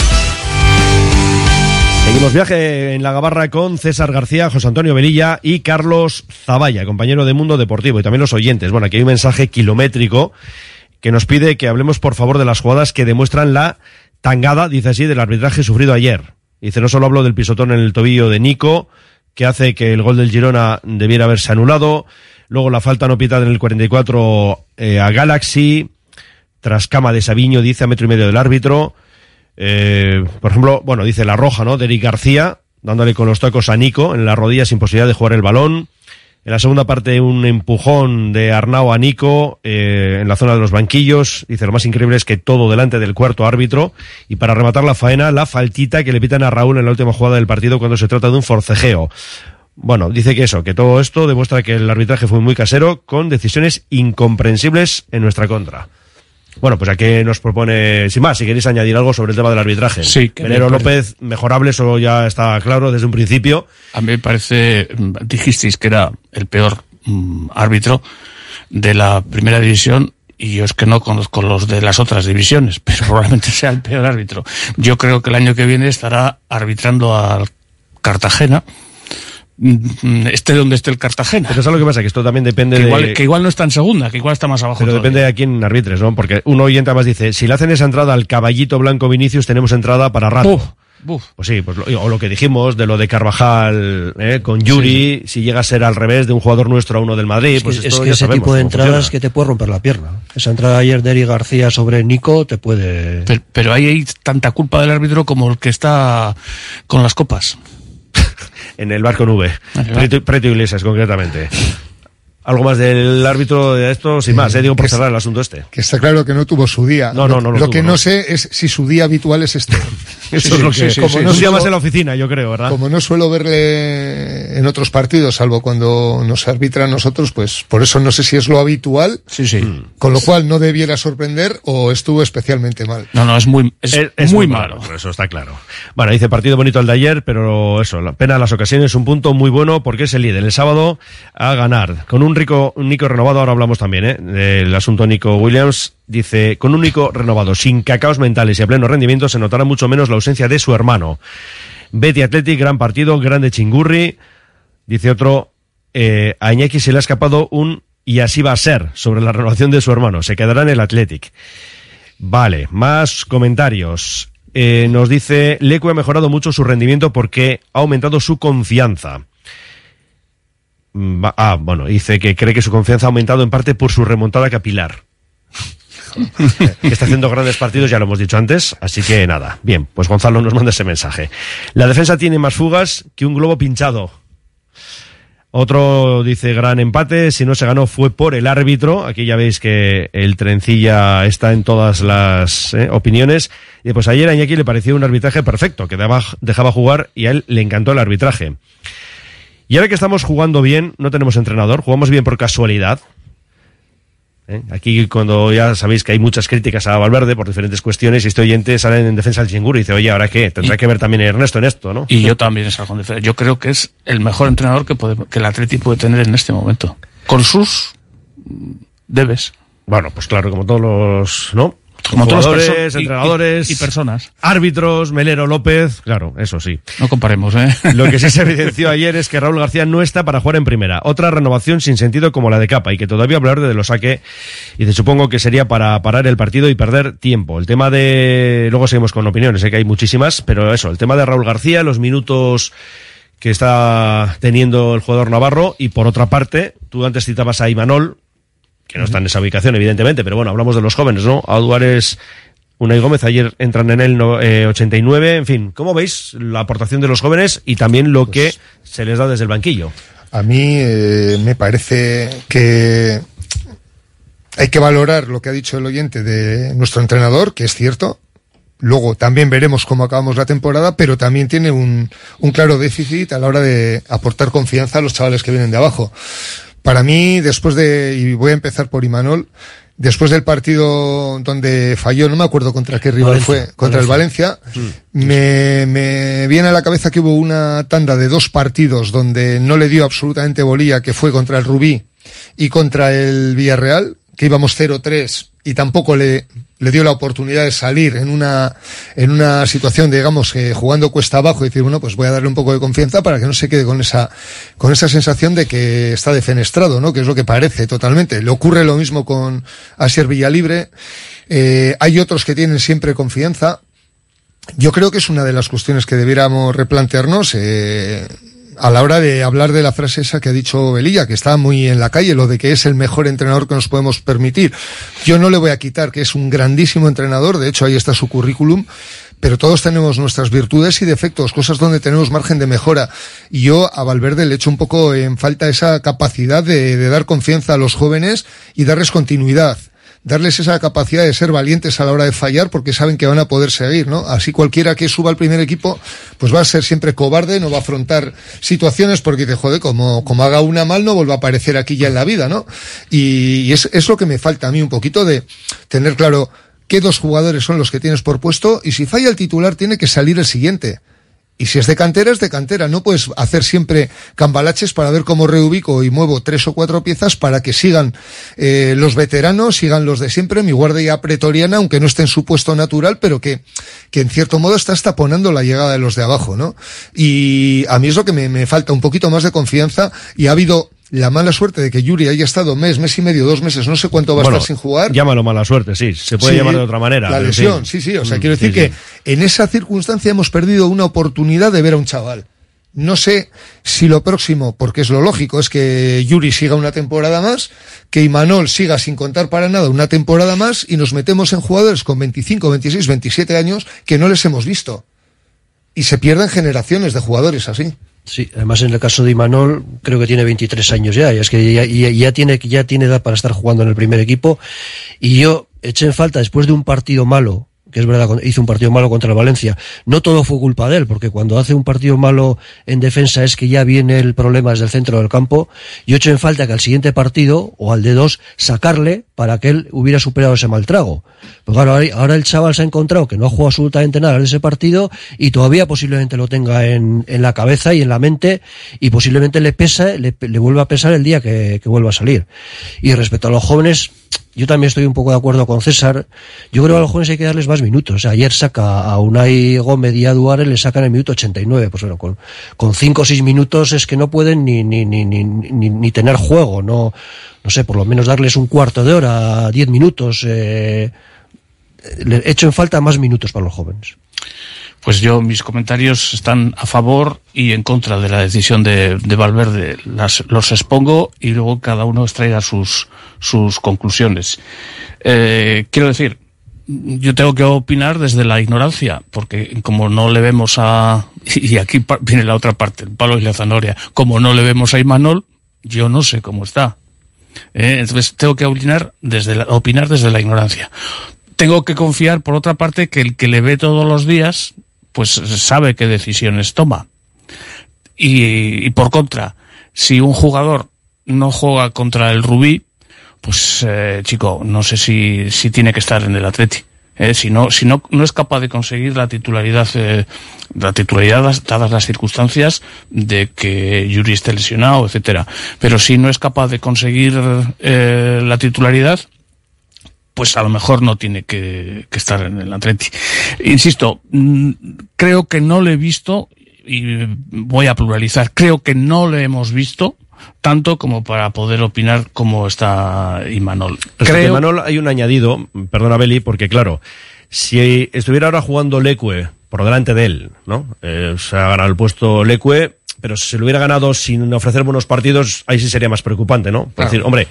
[SPEAKER 4] Seguimos viaje en la Gabarra con César García, José Antonio Velilla y Carlos Zavalla, compañero de Mundo Deportivo y también los oyentes. Bueno, aquí hay un mensaje kilométrico que nos pide que hablemos por favor de las jugadas que demuestran la tangada, dice así, del arbitraje sufrido ayer. Dice, no solo hablo del pisotón en el tobillo de Nico, que hace que el gol del Girona debiera haberse anulado, luego la falta no pitada en el 44 eh, a Galaxy, tras cama de Sabiño, dice a metro y medio del árbitro, eh, por ejemplo, bueno, dice la roja, ¿no? De Eric García, dándole con los tacos a Nico en la rodilla sin posibilidad de jugar el balón. En la segunda parte, un empujón de Arnau a Nico eh, en la zona de los banquillos. Dice, lo más increíble es que todo delante del cuarto árbitro. Y para rematar la faena, la faltita que le pitan a Raúl en la última jugada del partido cuando se trata de un forcejeo. Bueno, dice que eso, que todo esto demuestra que el arbitraje fue muy casero, con decisiones incomprensibles en nuestra contra. Bueno, pues aquí nos propone, sin más, si queréis añadir algo sobre el tema del arbitraje.
[SPEAKER 20] Sí,
[SPEAKER 4] Venero
[SPEAKER 20] me
[SPEAKER 4] López, mejorable, eso ya está claro desde un principio.
[SPEAKER 20] A mí me parece, mm, dijisteis que era el peor mm, árbitro de la primera división y yo es que no conozco los de las otras divisiones, pero probablemente sea el peor árbitro. Yo creo que el año que viene estará arbitrando al Cartagena, esté donde esté el Cartagena.
[SPEAKER 4] Pero ¿sabes lo que pasa? Que esto también depende
[SPEAKER 20] Que
[SPEAKER 4] de...
[SPEAKER 20] igual, que igual no está en segunda, que igual está más abajo.
[SPEAKER 4] Pero
[SPEAKER 20] todavía.
[SPEAKER 4] depende de a quién arbitres, ¿no? Porque un oyente más dice, si le hacen esa entrada al caballito blanco Vinicius, tenemos entrada para rato.
[SPEAKER 20] Buf, buf.
[SPEAKER 4] Pues sí, pues lo, o lo que dijimos de lo de Carvajal ¿eh? con Yuri, si llega a ser al revés de un jugador nuestro a uno del Madrid,
[SPEAKER 19] Es que,
[SPEAKER 4] pues
[SPEAKER 19] es
[SPEAKER 4] esto
[SPEAKER 19] que
[SPEAKER 4] ya
[SPEAKER 19] ese
[SPEAKER 4] sabemos
[SPEAKER 19] tipo de entradas
[SPEAKER 4] funciona.
[SPEAKER 19] que te puede romper la pierna. Esa entrada ayer de Eric García sobre Nico te puede...
[SPEAKER 20] Pero, pero ahí hay tanta culpa del árbitro como el que está con las copas.
[SPEAKER 4] En el barco nube. Preto Iglesias, concretamente. Algo más del árbitro de esto, sin más, eh, digo por cerrar el asunto este.
[SPEAKER 18] Que está claro que no tuvo su día.
[SPEAKER 4] No, no, no lo
[SPEAKER 18] Lo
[SPEAKER 4] tuvo,
[SPEAKER 18] que
[SPEAKER 4] no.
[SPEAKER 18] no sé es si su día habitual es este.
[SPEAKER 4] Eso es lo que
[SPEAKER 18] como no
[SPEAKER 4] un día
[SPEAKER 18] suelo-
[SPEAKER 4] más en la oficina, yo creo, ¿verdad?
[SPEAKER 18] Como no suelo verle en otros partidos, salvo cuando nos arbitra a nosotros, pues por eso no sé si es lo habitual.
[SPEAKER 20] Sí, sí.
[SPEAKER 18] Con lo cual no debiera sorprender o estuvo especialmente mal.
[SPEAKER 20] No, no, es muy, es,
[SPEAKER 4] Es, es
[SPEAKER 20] muy malo.
[SPEAKER 4] eso está claro. Bueno, dice partido bonito el de ayer, pero eso, la pena en las ocasiones, un punto muy bueno porque es el líder. El sábado a ganar. Con un rico, un Nico renovado, ahora hablamos también, ¿eh? Del asunto Nico Williams. Dice, con un Nico renovado, sin cacaos mentales y a pleno rendimiento, se notará mucho menos la ausencia de su hermano. Betty Athletic, gran partido, grande chingurri. Dice otro, eh, a Iñaki se le ha escapado un y así va a ser sobre la renovación de su hermano. Se quedará en el Athletic. Vale, más comentarios. Eh, nos dice, Lecu ha mejorado mucho su rendimiento porque ha aumentado su confianza. Mm, Ah, bueno, dice que cree que su confianza ha aumentado en parte por su remontada capilar. que está haciendo grandes partidos, ya lo hemos dicho antes, así que nada. Bien, pues Gonzalo nos manda ese mensaje. La defensa tiene más fugas que un globo pinchado. Otro dice gran empate, si no se ganó fue por el árbitro. Aquí ya veis que el trencilla está en todas las eh, opiniones. Y pues ayer a Iñaki le pareció un arbitraje perfecto, que dejaba jugar y a él le encantó el arbitraje. Y ahora que estamos jugando bien, no tenemos entrenador, jugamos bien por casualidad. ¿Eh? Aquí cuando ya sabéis que hay muchas críticas a Valverde por diferentes cuestiones y este oyente sale en defensa del Chinguro y dice, oye, ¿ahora qué? Tendrá que ver también Ernesto en esto, ¿no?
[SPEAKER 20] Y yo también salgo en defensa. Yo creo que es el mejor entrenador que, puede, que el Atleti puede tener en este momento. Con sus debes.
[SPEAKER 4] Bueno, pues claro, como todos los, ¿no?
[SPEAKER 20] Como todos los
[SPEAKER 4] Jugadores,
[SPEAKER 20] perso-
[SPEAKER 4] entrenadores
[SPEAKER 20] y- y personas.
[SPEAKER 4] árbitros, Melero López, claro, eso sí.
[SPEAKER 20] No comparemos, ¿eh?
[SPEAKER 4] Lo que sí se evidenció ayer es que Raúl García no está para jugar en primera. Otra renovación sin sentido como la de Capa y que todavía hablar de lo saque y te supongo que sería para parar el partido y perder tiempo. El tema de... Luego seguimos con opiniones, sé que hay muchísimas, pero eso, el tema de Raúl García, los minutos que está teniendo el jugador Navarro y por otra parte, tú antes citabas a Imanol, que no está en esa ubicación evidentemente, pero bueno, hablamos de los jóvenes, ¿no? Auduares... Unai Gómez, ayer entran en el no- eh, 89, en fin, ¿cómo veis la aportación de los jóvenes y también lo que se les da desde el banquillo?
[SPEAKER 18] A mí eh, me parece que hay que valorar lo que ha dicho el oyente de nuestro entrenador, que es cierto. Luego también veremos cómo acabamos la temporada, pero también tiene un, un claro déficit a la hora de aportar confianza a los chavales que vienen de abajo. Para mí, después de, y voy a empezar por Imanol, después del partido donde falló, no me acuerdo contra qué rival
[SPEAKER 19] Valencia,
[SPEAKER 18] fue, contra el Valencia, me, me viene a la cabeza que hubo una tanda de dos partidos donde no le dio absolutamente bolilla, que fue contra el Rubí y contra el Villarreal, que íbamos 0-3 y tampoco le, le dio la oportunidad de salir en una, en una situación, digamos, eh, jugando cuesta abajo y decir, bueno, pues voy a darle un poco de confianza para que no se quede con esa, con esa sensación de que está defenestrado, ¿no? Que es lo que parece totalmente. Le ocurre lo mismo con Asier Villalibre. Eh, hay otros que tienen siempre confianza. Yo creo que es una de las cuestiones que debiéramos replantearnos eh, a la hora de hablar de la frase esa que ha dicho Belilla, que está muy en la calle, lo de que es el mejor entrenador que nos podemos permitir. Yo no le voy a quitar que es un grandísimo entrenador, de hecho ahí está su currículum, pero todos tenemos nuestras virtudes y defectos, cosas donde tenemos margen de mejora. Y yo a Valverde le echo un poco en falta esa capacidad de, de dar confianza a los jóvenes y darles continuidad darles esa capacidad de ser valientes a la hora de fallar porque saben que van a poder seguir, ¿no? Así cualquiera que suba al primer equipo, pues va a ser siempre cobarde, no va a afrontar situaciones porque dice, joder, como, como haga una mal no vuelva a aparecer aquí ya en la vida, ¿no? Y es, es lo que me falta a mí un poquito de tener claro qué dos jugadores son los que tienes por puesto y si falla el titular tiene que salir el siguiente. Y si es de cantera, es de cantera. No puedes hacer siempre cambalaches para ver cómo reubico y muevo tres o cuatro piezas para que sigan eh, los veteranos, sigan los de siempre, mi guardia pretoriana, aunque no esté en su puesto natural, pero que, que en cierto modo está taponando la llegada de los de abajo, ¿no? Y a mí es lo que me, me falta, un poquito más de confianza y ha habido la mala suerte de que Yuri haya estado mes, mes y medio, dos meses, no sé cuánto va a estar sin jugar.
[SPEAKER 4] Llámalo mala suerte, sí, se puede
[SPEAKER 18] Sí,
[SPEAKER 4] llamar de otra manera.
[SPEAKER 18] La lesión, sí, sí. O sea,
[SPEAKER 4] Mm,
[SPEAKER 18] quiero decir
[SPEAKER 4] sí,
[SPEAKER 18] que en esa circunstancia hemos perdido una oportunidad de ver a un chaval. No sé si lo próximo, porque es lo lógico, es que Yuri siga una temporada más, que Imanol siga sin contar para nada una temporada más y nos metemos en jugadores con 25, 26, 27 años que no les hemos visto. Y se pierden generaciones de jugadores así.
[SPEAKER 19] Sí, además en el caso de Imanol creo que tiene 23 años ya, y es que ya, tiene, ya tiene edad para estar jugando en el primer equipo. Y yo eché en falta después de un partido malo, que es verdad, hizo un partido malo contra el Valencia, no todo fue culpa de él, porque cuando hace un partido malo en defensa es que ya viene el problema desde el centro del campo, yo eché en falta que al siguiente partido, o al de dos, sacarle para que él hubiera superado ese mal trago. Claro, ahora- ahora el chaval se ha encontrado que no ha jugado absolutamente nada de ese partido y todavía posiblemente lo tenga en, en la cabeza y en la mente y posiblemente le pesa, le, le vuelva a pesar el día que, que vuelva a salir. Y respecto a los jóvenes, yo también estoy un poco de acuerdo con César. Yo creo que a los jóvenes hay que darles más minutos. O sea, ayer saca a Unai Gómez y a Duárez, le sacan el minuto 89. Pues bueno, con, con cinco o seis minutos es que no pueden ni, ni, ni, ni, ni, tener juego. No, no sé, por lo menos darles un cuarto de hora, diez minutos. Eh, le echo en falta más minutos para los jóvenes.
[SPEAKER 20] Pues yo, mis comentarios están a favor y en contra de la decisión de, de Valverde. Las, los expongo y luego cada uno extraiga sus, sus conclusiones. Eh, quiero decir, yo tengo que opinar desde la ignorancia, porque como no le vemos a, y aquí viene la otra parte, el palo y la zanahoria, como no le vemos a Imanol, yo no sé cómo está. Eh, entonces tengo que opinar desde la, opinar desde la ignorancia. Tengo que confiar, por otra parte, que el que le ve todos los días, pues sabe qué decisiones toma. Y, y por contra, si un jugador no juega contra el Rubí, pues eh, chico, no sé si, si tiene que estar en el Atleti. Eh, si no, si no, no es capaz de conseguir la titularidad, eh, la titularidad das- dadas las circunstancias de que Yuri esté lesionado, etcétera. Pero si no es capaz de conseguir eh, la titularidad, pues a lo mejor no tiene que, que estar en el Atleti. Insisto, mm, creo que no le he visto, y voy a pluralizar, creo que no le hemos visto tanto como para poder opinar cómo está Imanol. Creo,
[SPEAKER 4] Imanol hay un añadido, perdona Beli, porque claro, si estuviera ahora jugando Leque por delante de él, ¿no? Eh, se ha ganado el puesto Leque, pero si se lo hubiera ganado sin ofrecer buenos partidos, ahí sí sería más preocupante, ¿no? Por
[SPEAKER 20] Claro.
[SPEAKER 4] decir, hombre,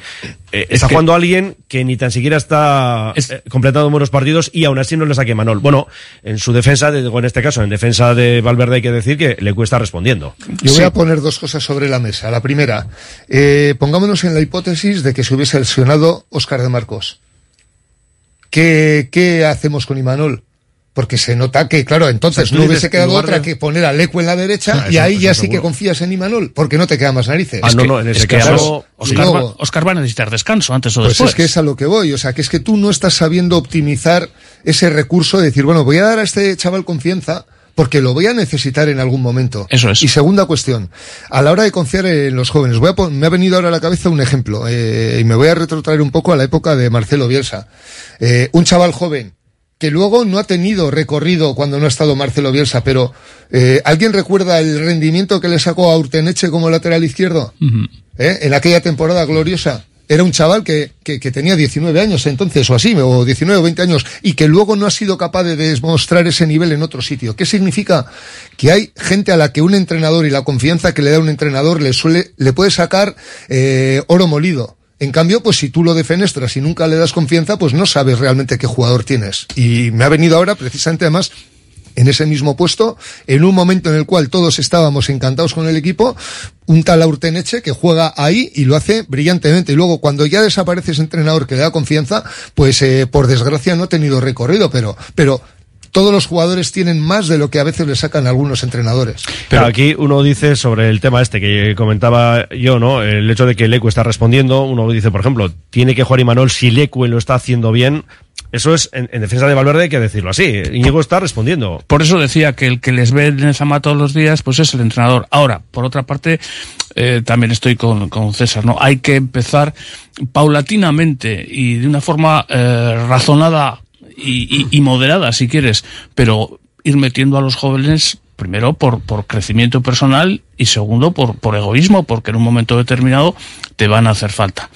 [SPEAKER 4] eh,
[SPEAKER 20] Es
[SPEAKER 4] está
[SPEAKER 20] que-
[SPEAKER 4] jugando alguien que ni tan siquiera está eh, completando buenos partidos y aún así no le saque Manol. Bueno, en su defensa, de- o en este caso, en defensa de Valverde hay que decir que Leque está respondiendo.
[SPEAKER 18] Yo voy a poner dos cosas sobre la mesa. La primera, eh, pongámonos en la hipótesis de que se hubiese lesionado Óscar de Marcos. ¿Qué, qué hacemos con Imanol? Porque se nota que, claro, entonces
[SPEAKER 4] O sea, tú
[SPEAKER 18] no hubiese quedado otra
[SPEAKER 4] de-
[SPEAKER 18] que poner a Leco en la derecha
[SPEAKER 4] Ah,
[SPEAKER 18] y
[SPEAKER 4] eso-
[SPEAKER 18] ahí
[SPEAKER 4] eso
[SPEAKER 18] ya sí que confías en Imanol, porque no te queda más narices.
[SPEAKER 4] Ah, no, no, en ese
[SPEAKER 20] es que
[SPEAKER 4] caso-
[SPEAKER 20] Oscar, va,
[SPEAKER 18] luego-
[SPEAKER 20] Oscar va a necesitar descanso antes o
[SPEAKER 18] Pues
[SPEAKER 20] después.
[SPEAKER 18] es que es a lo que voy, o sea, que es que tú no estás sabiendo optimizar ese recurso de decir, bueno, voy a dar a este chaval confianza porque lo voy a necesitar en algún momento.
[SPEAKER 20] Eso es.
[SPEAKER 18] Y segunda cuestión, a la hora de confiar en los jóvenes, voy a pon- me ha venido ahora a la cabeza un ejemplo eh, y me voy a retrotraer un poco a la época de Marcelo Bielsa. Eh, un chaval joven que luego no ha tenido recorrido cuando no ha estado Marcelo Bielsa, pero eh, ¿alguien recuerda el rendimiento que le sacó a Urteneche como lateral izquierdo? ¿eh? en aquella temporada gloriosa. Era un chaval que, que, que tenía 19 años entonces, o así, o 19 o 20 años, y que luego no ha sido capaz de demostrar ese nivel en otro sitio. ¿Qué significa? Que hay gente a la que un entrenador y la confianza que le da un entrenador le suele, le puede sacar eh, oro molido. En cambio, pues si tú lo defenestras y nunca le das confianza, pues no sabes realmente qué jugador tienes. Y me ha venido ahora, precisamente además, en ese mismo puesto, en un momento en el cual todos estábamos encantados con el equipo, un tal Aurteneche que juega ahí y lo hace brillantemente. Y luego, cuando ya desaparece ese entrenador que le da confianza, pues eh, por desgracia no ha tenido recorrido, pero, pero todos los jugadores tienen más de lo que a veces le sacan algunos entrenadores.
[SPEAKER 4] Pero aquí uno dice sobre el tema este que comentaba yo, ¿no? El hecho de que Leque está respondiendo, uno dice, por ejemplo, tiene que jugar Imanol si Leque lo está haciendo bien. Eso es, en, en defensa de Valverde hay que decirlo así. Íñigo está respondiendo.
[SPEAKER 20] Por eso decía que el que les ve en el Zama todos los días, pues es el entrenador. Ahora, por otra parte, eh, también estoy con, con César, ¿no? Hay que empezar paulatinamente y de una forma eh, razonada y, y- y moderada, si quieres, pero ir metiendo a los jóvenes primero por, por crecimiento personal y segundo por, por egoísmo, porque en un momento determinado te van a hacer falta.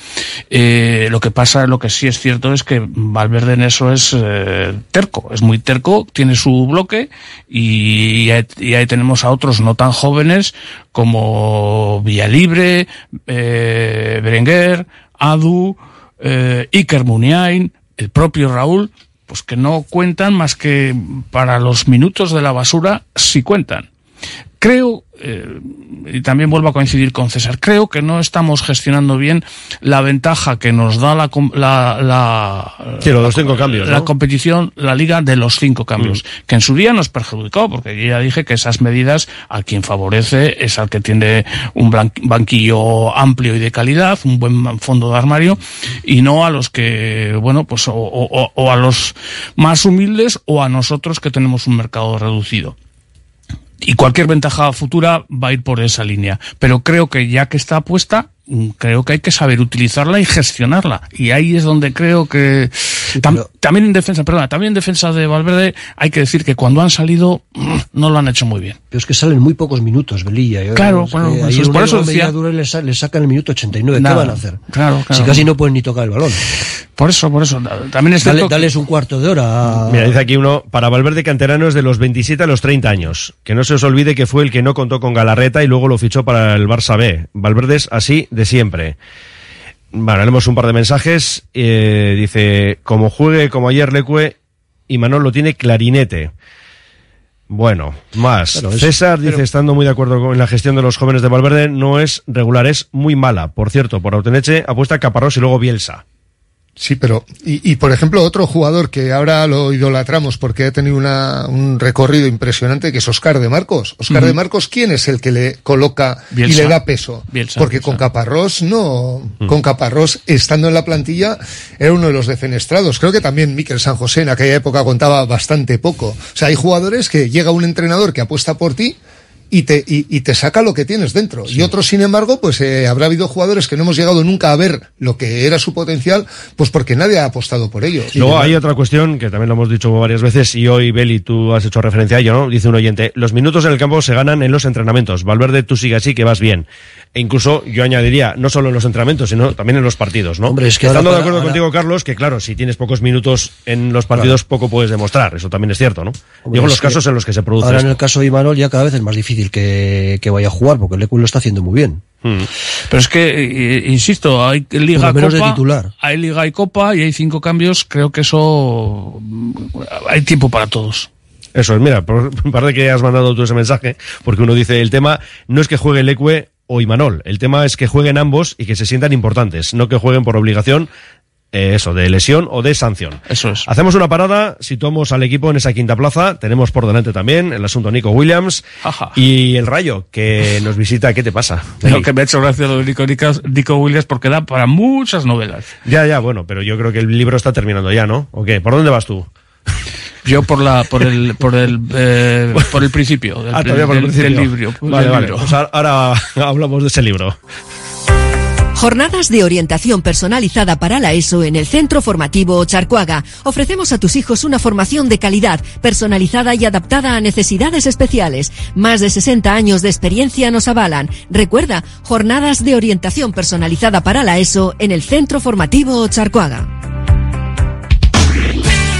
[SPEAKER 20] Eh, lo que pasa, lo que sí es cierto es que Valverde en eso es eh, terco, es muy terco, tiene su bloque y, ahí- y ahí tenemos a otros no tan jóvenes como Villalibre, eh, Berenguer, Adu, eh, Iker Muniain, el propio Raúl, pues que no cuentan más que para los minutos de la basura si cuentan. Creo, eh, y también vuelvo a coincidir con César, creo que no estamos gestionando bien la ventaja que nos da la, la, la,
[SPEAKER 4] Sí, los cinco cambios,
[SPEAKER 20] la
[SPEAKER 4] ¿no?
[SPEAKER 20] competición, la liga de los cinco cambios, que en su día nos perjudicó, porque yo ya dije que esas medidas a quien favorece es al que tiene un banquillo amplio y de calidad, un buen fondo de armario, y no a los que, bueno, pues o, o- o a los más humildes o a nosotros que tenemos un mercado reducido. Y cualquier ventaja futura va a ir por esa línea. Pero creo que ya que está puesta, creo que hay que saber utilizarla y gestionarla. Y ahí es donde creo que tam- también en defensa, perdona, también en defensa de Valverde hay que decir que cuando han salido mm, no lo han hecho muy bien.
[SPEAKER 19] Pero es que salen muy pocos minutos, Velilla. Yo-
[SPEAKER 20] Claro,
[SPEAKER 19] es
[SPEAKER 20] bueno,
[SPEAKER 19] que
[SPEAKER 20] eso
[SPEAKER 19] ayer
[SPEAKER 20] es- por eso decía-
[SPEAKER 19] le, sa- le sacan el minuto 89.
[SPEAKER 20] Nada.
[SPEAKER 19] ¿Qué van a hacer?
[SPEAKER 20] Claro, claro.
[SPEAKER 19] Si casi no pueden ni tocar el balón.
[SPEAKER 20] Por eso, por eso. También es
[SPEAKER 19] Dale,
[SPEAKER 20] cierto que-
[SPEAKER 19] dales un cuarto de hora. a-
[SPEAKER 4] Mira, dice aquí uno, para Valverde Canterano es de los 27 a los 30 años. Que no se os olvide que fue el que no contó con Galarreta y luego lo fichó para el Barça B. Valverde es así de siempre. Bueno, leemos un par de mensajes. Eh, dice, como juegue como ayer Lecue, y Manol lo tiene clarinete. Bueno, más.
[SPEAKER 19] Claro, es-
[SPEAKER 4] César dice,
[SPEAKER 19] pero-
[SPEAKER 4] estando muy de acuerdo con la gestión de los jóvenes de Valverde, no es regular, es muy mala. Por cierto, por Auteneche apuesta Caparrós y luego Bielsa.
[SPEAKER 18] Sí, pero, y, y, por ejemplo, otro jugador que ahora lo idolatramos porque ha tenido una, un recorrido impresionante, que es Oscar de Marcos. Oscar de Marcos, ¿quién es el que le coloca y le da peso?
[SPEAKER 20] Bielsa,
[SPEAKER 18] porque
[SPEAKER 20] Bielsa.
[SPEAKER 18] con Caparrós no, con Caparrós, estando en la plantilla, era uno de los defenestrados. Creo que también Miquel San José en aquella época contaba bastante poco. O sea, hay jugadores que llega un entrenador que apuesta por ti, y te, y, y te saca lo que tienes dentro. Y otros, sin embargo, pues eh, habrá habido jugadores que no hemos llegado nunca a ver lo que era su potencial, pues porque nadie ha apostado por ellos.
[SPEAKER 4] Luego hay otra cuestión que también lo hemos dicho varias veces y hoy, Beli, tú has hecho referencia a ello, ¿no? Dice un oyente, los minutos en el campo se ganan en los entrenamientos. Valverde, tú sigue así que vas bien. E incluso yo añadiría, no solo en los entrenamientos, sino también en los partidos, ¿no?
[SPEAKER 19] Hombre, es que
[SPEAKER 4] Estando de acuerdo
[SPEAKER 19] ahora-
[SPEAKER 4] contigo, Carlos, que claro, si tienes pocos minutos en los partidos, poco puedes demostrar. Eso también es cierto, ¿no?
[SPEAKER 19] Hombre,
[SPEAKER 4] Digo los
[SPEAKER 19] que
[SPEAKER 4] casos en los que se produce
[SPEAKER 19] Ahora en el caso de Imanol ya cada vez es más difícil que, que vaya a jugar porque el Lecu lo está haciendo muy bien.
[SPEAKER 20] Pero es que, insisto, hay Liga
[SPEAKER 19] menos de
[SPEAKER 20] Copa,
[SPEAKER 19] titular.
[SPEAKER 20] hay Liga y Copa y hay cinco cambios, creo que eso hay tiempo para todos.
[SPEAKER 4] Eso es, mira, por parte que has mandado tú ese mensaje, porque uno dice, el tema no es que juegue el Ecue o Imanol, el tema es que jueguen ambos y que se sientan importantes, no que jueguen por obligación, eh, eso, de lesión o de sanción.
[SPEAKER 20] Eso es.
[SPEAKER 4] Hacemos una parada, situamos al equipo en esa quinta plaza, tenemos por delante también el asunto Nico Williams y el Rayo, que nos visita, ¿qué te pasa?
[SPEAKER 20] Lo que me ha hecho gracia lo de Nico, Nico, Nico Williams porque da para muchas novelas.
[SPEAKER 4] Ya, ya, bueno, pero yo creo que el libro está terminando ya, ¿no? ¿O qué? ¿Por dónde vas tú?
[SPEAKER 20] Yo por la, por el, por el, eh, por el principio del,
[SPEAKER 4] Ah, todavía por el
[SPEAKER 20] del-
[SPEAKER 4] principio.
[SPEAKER 20] del libro.
[SPEAKER 4] Vale,
[SPEAKER 20] del
[SPEAKER 4] vale.
[SPEAKER 20] libro.
[SPEAKER 4] Pues ahora hablamos de ese libro.
[SPEAKER 24] Jornadas de orientación personalizada para la ESO en el Centro Formativo Charcuaga. Ofrecemos a tus hijos una formación de calidad, personalizada y adaptada a necesidades especiales. Más de 60 años de experiencia nos avalan. Recuerda, jornadas de orientación personalizada para la ESO en el Centro Formativo Charcuaga.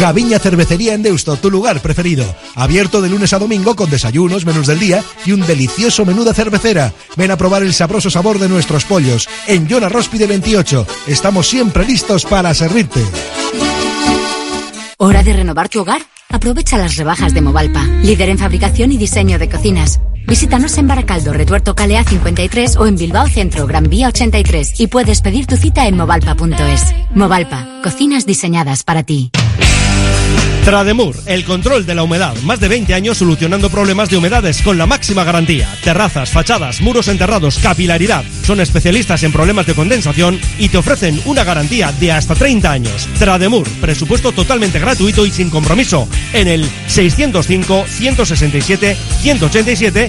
[SPEAKER 21] Gaviña Cervecería en Deusto, tu lugar preferido. Abierto de lunes a domingo con desayunos, menús del día y un delicioso menú de cervecera. Ven a probar el sabroso sabor de nuestros pollos. En Yona Róspide 28. Estamos siempre listos para servirte.
[SPEAKER 25] ¿Hora de renovar tu hogar? Aprovecha las rebajas de Movalpa, líder en fabricación y diseño de cocinas. Visítanos en Baracaldo, Retuerto Calea 53 o en Bilbao Centro, Gran Vía 83 y puedes pedir tu cita en movalpa.es. Movalpa, cocinas diseñadas para ti.
[SPEAKER 4] Trademur, el control de la humedad. Más de 20 años solucionando problemas de humedades con la máxima garantía. Terrazas, fachadas, muros enterrados, capilaridad. Son especialistas en problemas de condensación y te ofrecen una garantía de hasta 30 años. Trademur, presupuesto totalmente gratuito y sin compromiso. En el 605-167-187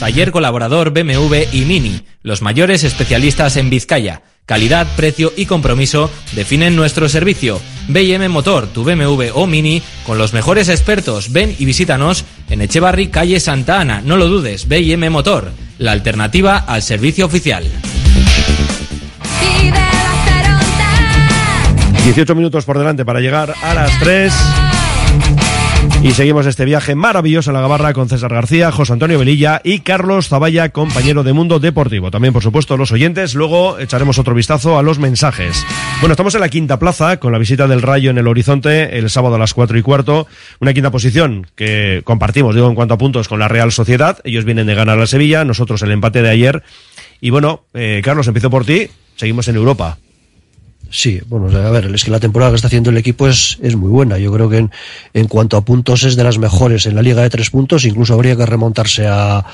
[SPEAKER 26] taller colaborador BMW y Mini, los mayores especialistas en Vizcaya. Calidad, precio y compromiso definen nuestro servicio. BM Motor, tu BMW o Mini, con los mejores expertos. Ven y visítanos en Echevarri, calle Santa Ana. No lo dudes, BM Motor, la alternativa al servicio oficial.
[SPEAKER 4] 18 minutos por delante para llegar a las 3. Y seguimos este viaje maravilloso en la Gabarra con César García, José Antonio Velilla y Carlos Zavalla, compañero de Mundo Deportivo. También, por supuesto, los oyentes. Luego echaremos otro vistazo a los mensajes. Bueno, estamos en la quinta plaza con la visita del Rayo en el horizonte el sábado a las 4 y cuarto. Una quinta posición que compartimos, digo, en cuanto a puntos con la Real Sociedad. Ellos vienen de ganar a Sevilla, nosotros el empate de ayer. Y bueno, eh, Carlos, empiezo por ti. Seguimos en Europa.
[SPEAKER 19] Sí, bueno, a ver, es que la temporada que está haciendo el equipo es, es muy buena. Yo creo que en, en cuanto a puntos es de las mejores en la liga de tres puntos. Incluso habría que remontarse a,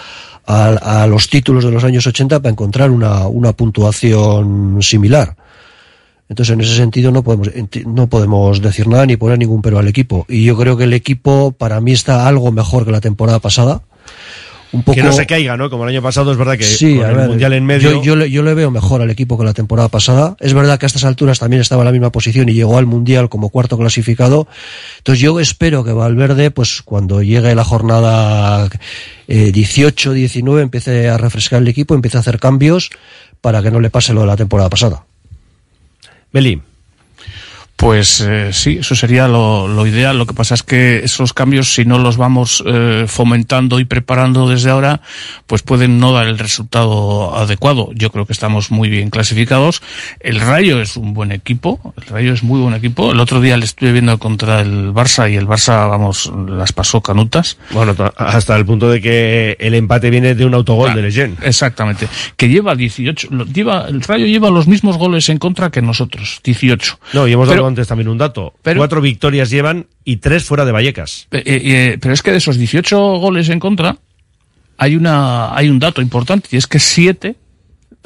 [SPEAKER 19] a, a los títulos de los años 80 para encontrar una, una puntuación similar. Entonces, en ese sentido, no podemos, no podemos decir nada ni poner ningún pero al equipo. Y yo creo que el equipo, para mí, está algo mejor que la temporada pasada. Un poco...
[SPEAKER 4] Que no se caiga, ¿no? Como el año pasado es verdad que
[SPEAKER 19] Sí,
[SPEAKER 4] con el
[SPEAKER 19] ver,
[SPEAKER 4] Mundial en medio...
[SPEAKER 19] Yo, yo le, yo le veo mejor al equipo que la temporada pasada. Es verdad que a estas alturas también estaba en la misma posición y llegó al Mundial como cuarto clasificado. Entonces yo espero que Valverde, pues cuando llegue la jornada eh, 18-19, empiece a refrescar el equipo, empiece a hacer cambios para que no le pase lo de la temporada pasada.
[SPEAKER 4] Beli.
[SPEAKER 20] Pues eh, sí, eso sería lo, lo ideal. Lo que pasa es que esos cambios, si no los vamos eh, fomentando y preparando desde ahora, pues pueden no dar el resultado adecuado. Yo creo que estamos muy bien clasificados. El Rayo es un buen equipo. El Rayo es muy buen equipo. El otro día le estuve viendo contra el Barça y el Barça, vamos, las pasó canutas.
[SPEAKER 4] Bueno, hasta el punto de que el empate viene de un autogol de Leyen.
[SPEAKER 20] Exactamente. Que lleva 18, lo- lleva, el Rayo lleva los mismos goles en contra que nosotros, 18.
[SPEAKER 4] No, y hemos dado
[SPEAKER 20] Pero-
[SPEAKER 4] antes también un dato.
[SPEAKER 20] pero-
[SPEAKER 4] Cuatro victorias llevan y tres fuera de Vallecas.
[SPEAKER 20] Eh, eh, pero es que de esos 18 goles en contra, hay una, hay un dato importante, y es que 7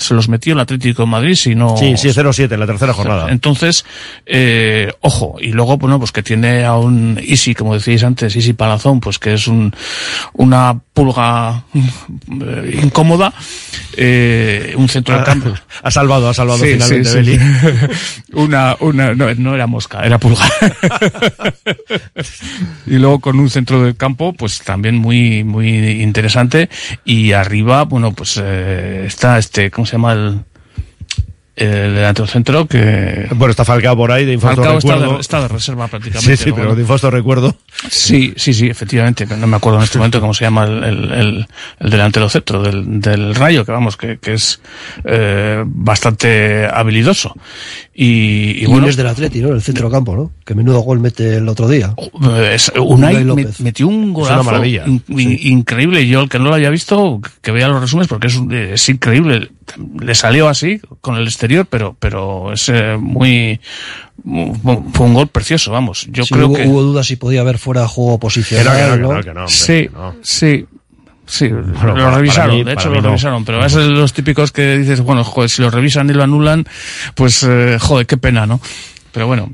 [SPEAKER 20] se los metió el Atlético de Madrid, si no...
[SPEAKER 4] Sí, sí, 0-7 en la tercera jornada.
[SPEAKER 20] Entonces, eh, ojo, y luego, bueno, pues que tiene a un Easy, como decíais antes, Easy Palazón, pues que es un, una pulga eh, incómoda, eh, un centro de
[SPEAKER 4] Ah,
[SPEAKER 20] campo.
[SPEAKER 4] Ha salvado, ha salvado
[SPEAKER 20] Sí,
[SPEAKER 4] finalmente,
[SPEAKER 20] sí,
[SPEAKER 4] Beli.
[SPEAKER 20] sí. una, una, no, no era mosca, era pulga. y luego con un centro del campo, pues también muy, muy interesante. Y arriba, bueno, pues eh, está este, ¿cómo se llama el, el delantero centro? Que
[SPEAKER 4] Bueno, está Falcao por ahí, de infausto
[SPEAKER 20] Falcao está
[SPEAKER 4] recuerdo.
[SPEAKER 20] de, está de reserva prácticamente.
[SPEAKER 4] Sí, sí, pero de infausto recuerdo.
[SPEAKER 20] Sí, sí, sí, efectivamente. No me acuerdo en este momento cómo se llama el, el, el- el delantero centro del, del Rayo, que vamos, que, que es eh, bastante habilidoso. Y, y
[SPEAKER 19] Y,
[SPEAKER 20] bueno,
[SPEAKER 19] es del Atleti, ¿no? El centro campo, ¿no? Que menudo gol mete el otro día.
[SPEAKER 20] es- Unai
[SPEAKER 19] López.
[SPEAKER 20] metió un
[SPEAKER 19] Es una
[SPEAKER 20] golazo
[SPEAKER 19] maravilla,
[SPEAKER 20] in- in- increíble. Yo, el que no lo haya visto, que vea los resúmenes, porque es, un- es increíble. Le salió así, con el exterior, pero, pero es eh, muy, mu- fue un gol precioso, vamos. Yo
[SPEAKER 19] Sí,
[SPEAKER 20] creo
[SPEAKER 19] hubo,
[SPEAKER 20] que...
[SPEAKER 19] hubo dudas si podía haber fuera juego posicional, ¿no?
[SPEAKER 20] sí, sí. Sí, lo revisaron,
[SPEAKER 19] mí-
[SPEAKER 20] de hecho lo
[SPEAKER 19] no.
[SPEAKER 20] revisaron, pero es de los típicos que dices, bueno, joder, si lo revisan y lo anulan, pues eh, joder, qué pena, ¿no? Pero bueno,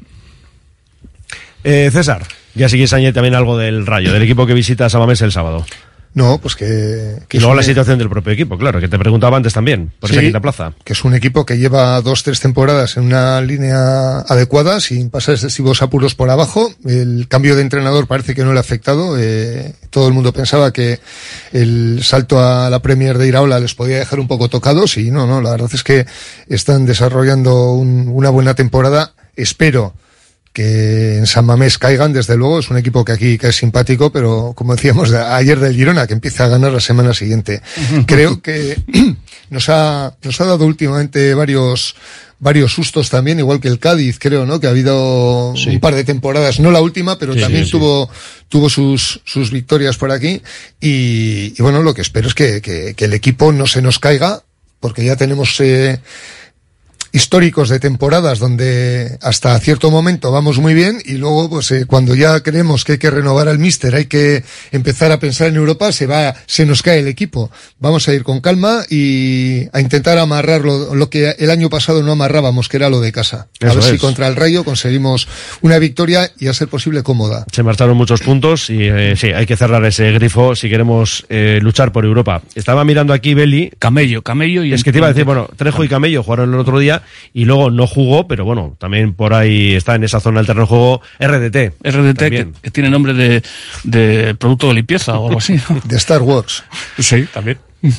[SPEAKER 4] Eh, César, ya si quieres añadir también algo del Rayo, del equipo que visita Samamés el sábado.
[SPEAKER 18] No, pues que... que
[SPEAKER 4] y luego la
[SPEAKER 18] un-
[SPEAKER 4] situación del propio equipo, claro, que te preguntaba antes también, por esa
[SPEAKER 18] Sí,
[SPEAKER 4] quinta plaza.
[SPEAKER 18] Que es un equipo que lleva dos, tres temporadas en una línea adecuada, sin pasar excesivos apuros por abajo. El cambio de entrenador parece que no le ha afectado. Eh, todo el mundo pensaba que el salto a la Premier de Iraola les podía dejar un poco tocados y no, no, la verdad es que están desarrollando un- una buena temporada. Espero que en San Mamés caigan, desde luego, es un equipo que aquí que es simpático, pero como decíamos de- ayer del Girona, que empieza a ganar la semana siguiente. Creo que nos ha, nos ha dado últimamente varios, varios sustos también, igual que el Cádiz, creo, ¿no? Que ha habido un par de temporadas, no la última, pero
[SPEAKER 4] Sí,
[SPEAKER 18] también
[SPEAKER 4] sí.
[SPEAKER 18] tuvo, tuvo sus, sus victorias por aquí. Y, y bueno, lo que espero es que, que, que el equipo no se nos caiga, porque ya tenemos, eh, históricos de temporadas donde hasta cierto momento vamos muy bien y luego pues eh, cuando ya creemos que hay que renovar al míster, hay que empezar a pensar en Europa, se va se nos cae el equipo. Vamos a ir con calma y a intentar amarrar lo, lo que el año pasado no amarrábamos, que era lo de casa. A ver si contra el Rayo conseguimos una victoria y a ser posible cómoda.
[SPEAKER 4] Se marcharon muchos puntos y eh, sí, hay que cerrar ese grifo si queremos eh, luchar por Europa. Estaba mirando aquí Beli.
[SPEAKER 20] Camello, Camello y
[SPEAKER 4] Es que te iba a decir, bueno, Trejo y Camello jugaron el otro día y luego no jugó, pero bueno, también por ahí está en esa zona del terreno de juego RDT.
[SPEAKER 20] RDT que, tiene nombre de, de producto de limpieza o algo así. ¿no?
[SPEAKER 18] De Star Wars.
[SPEAKER 20] Sí, también.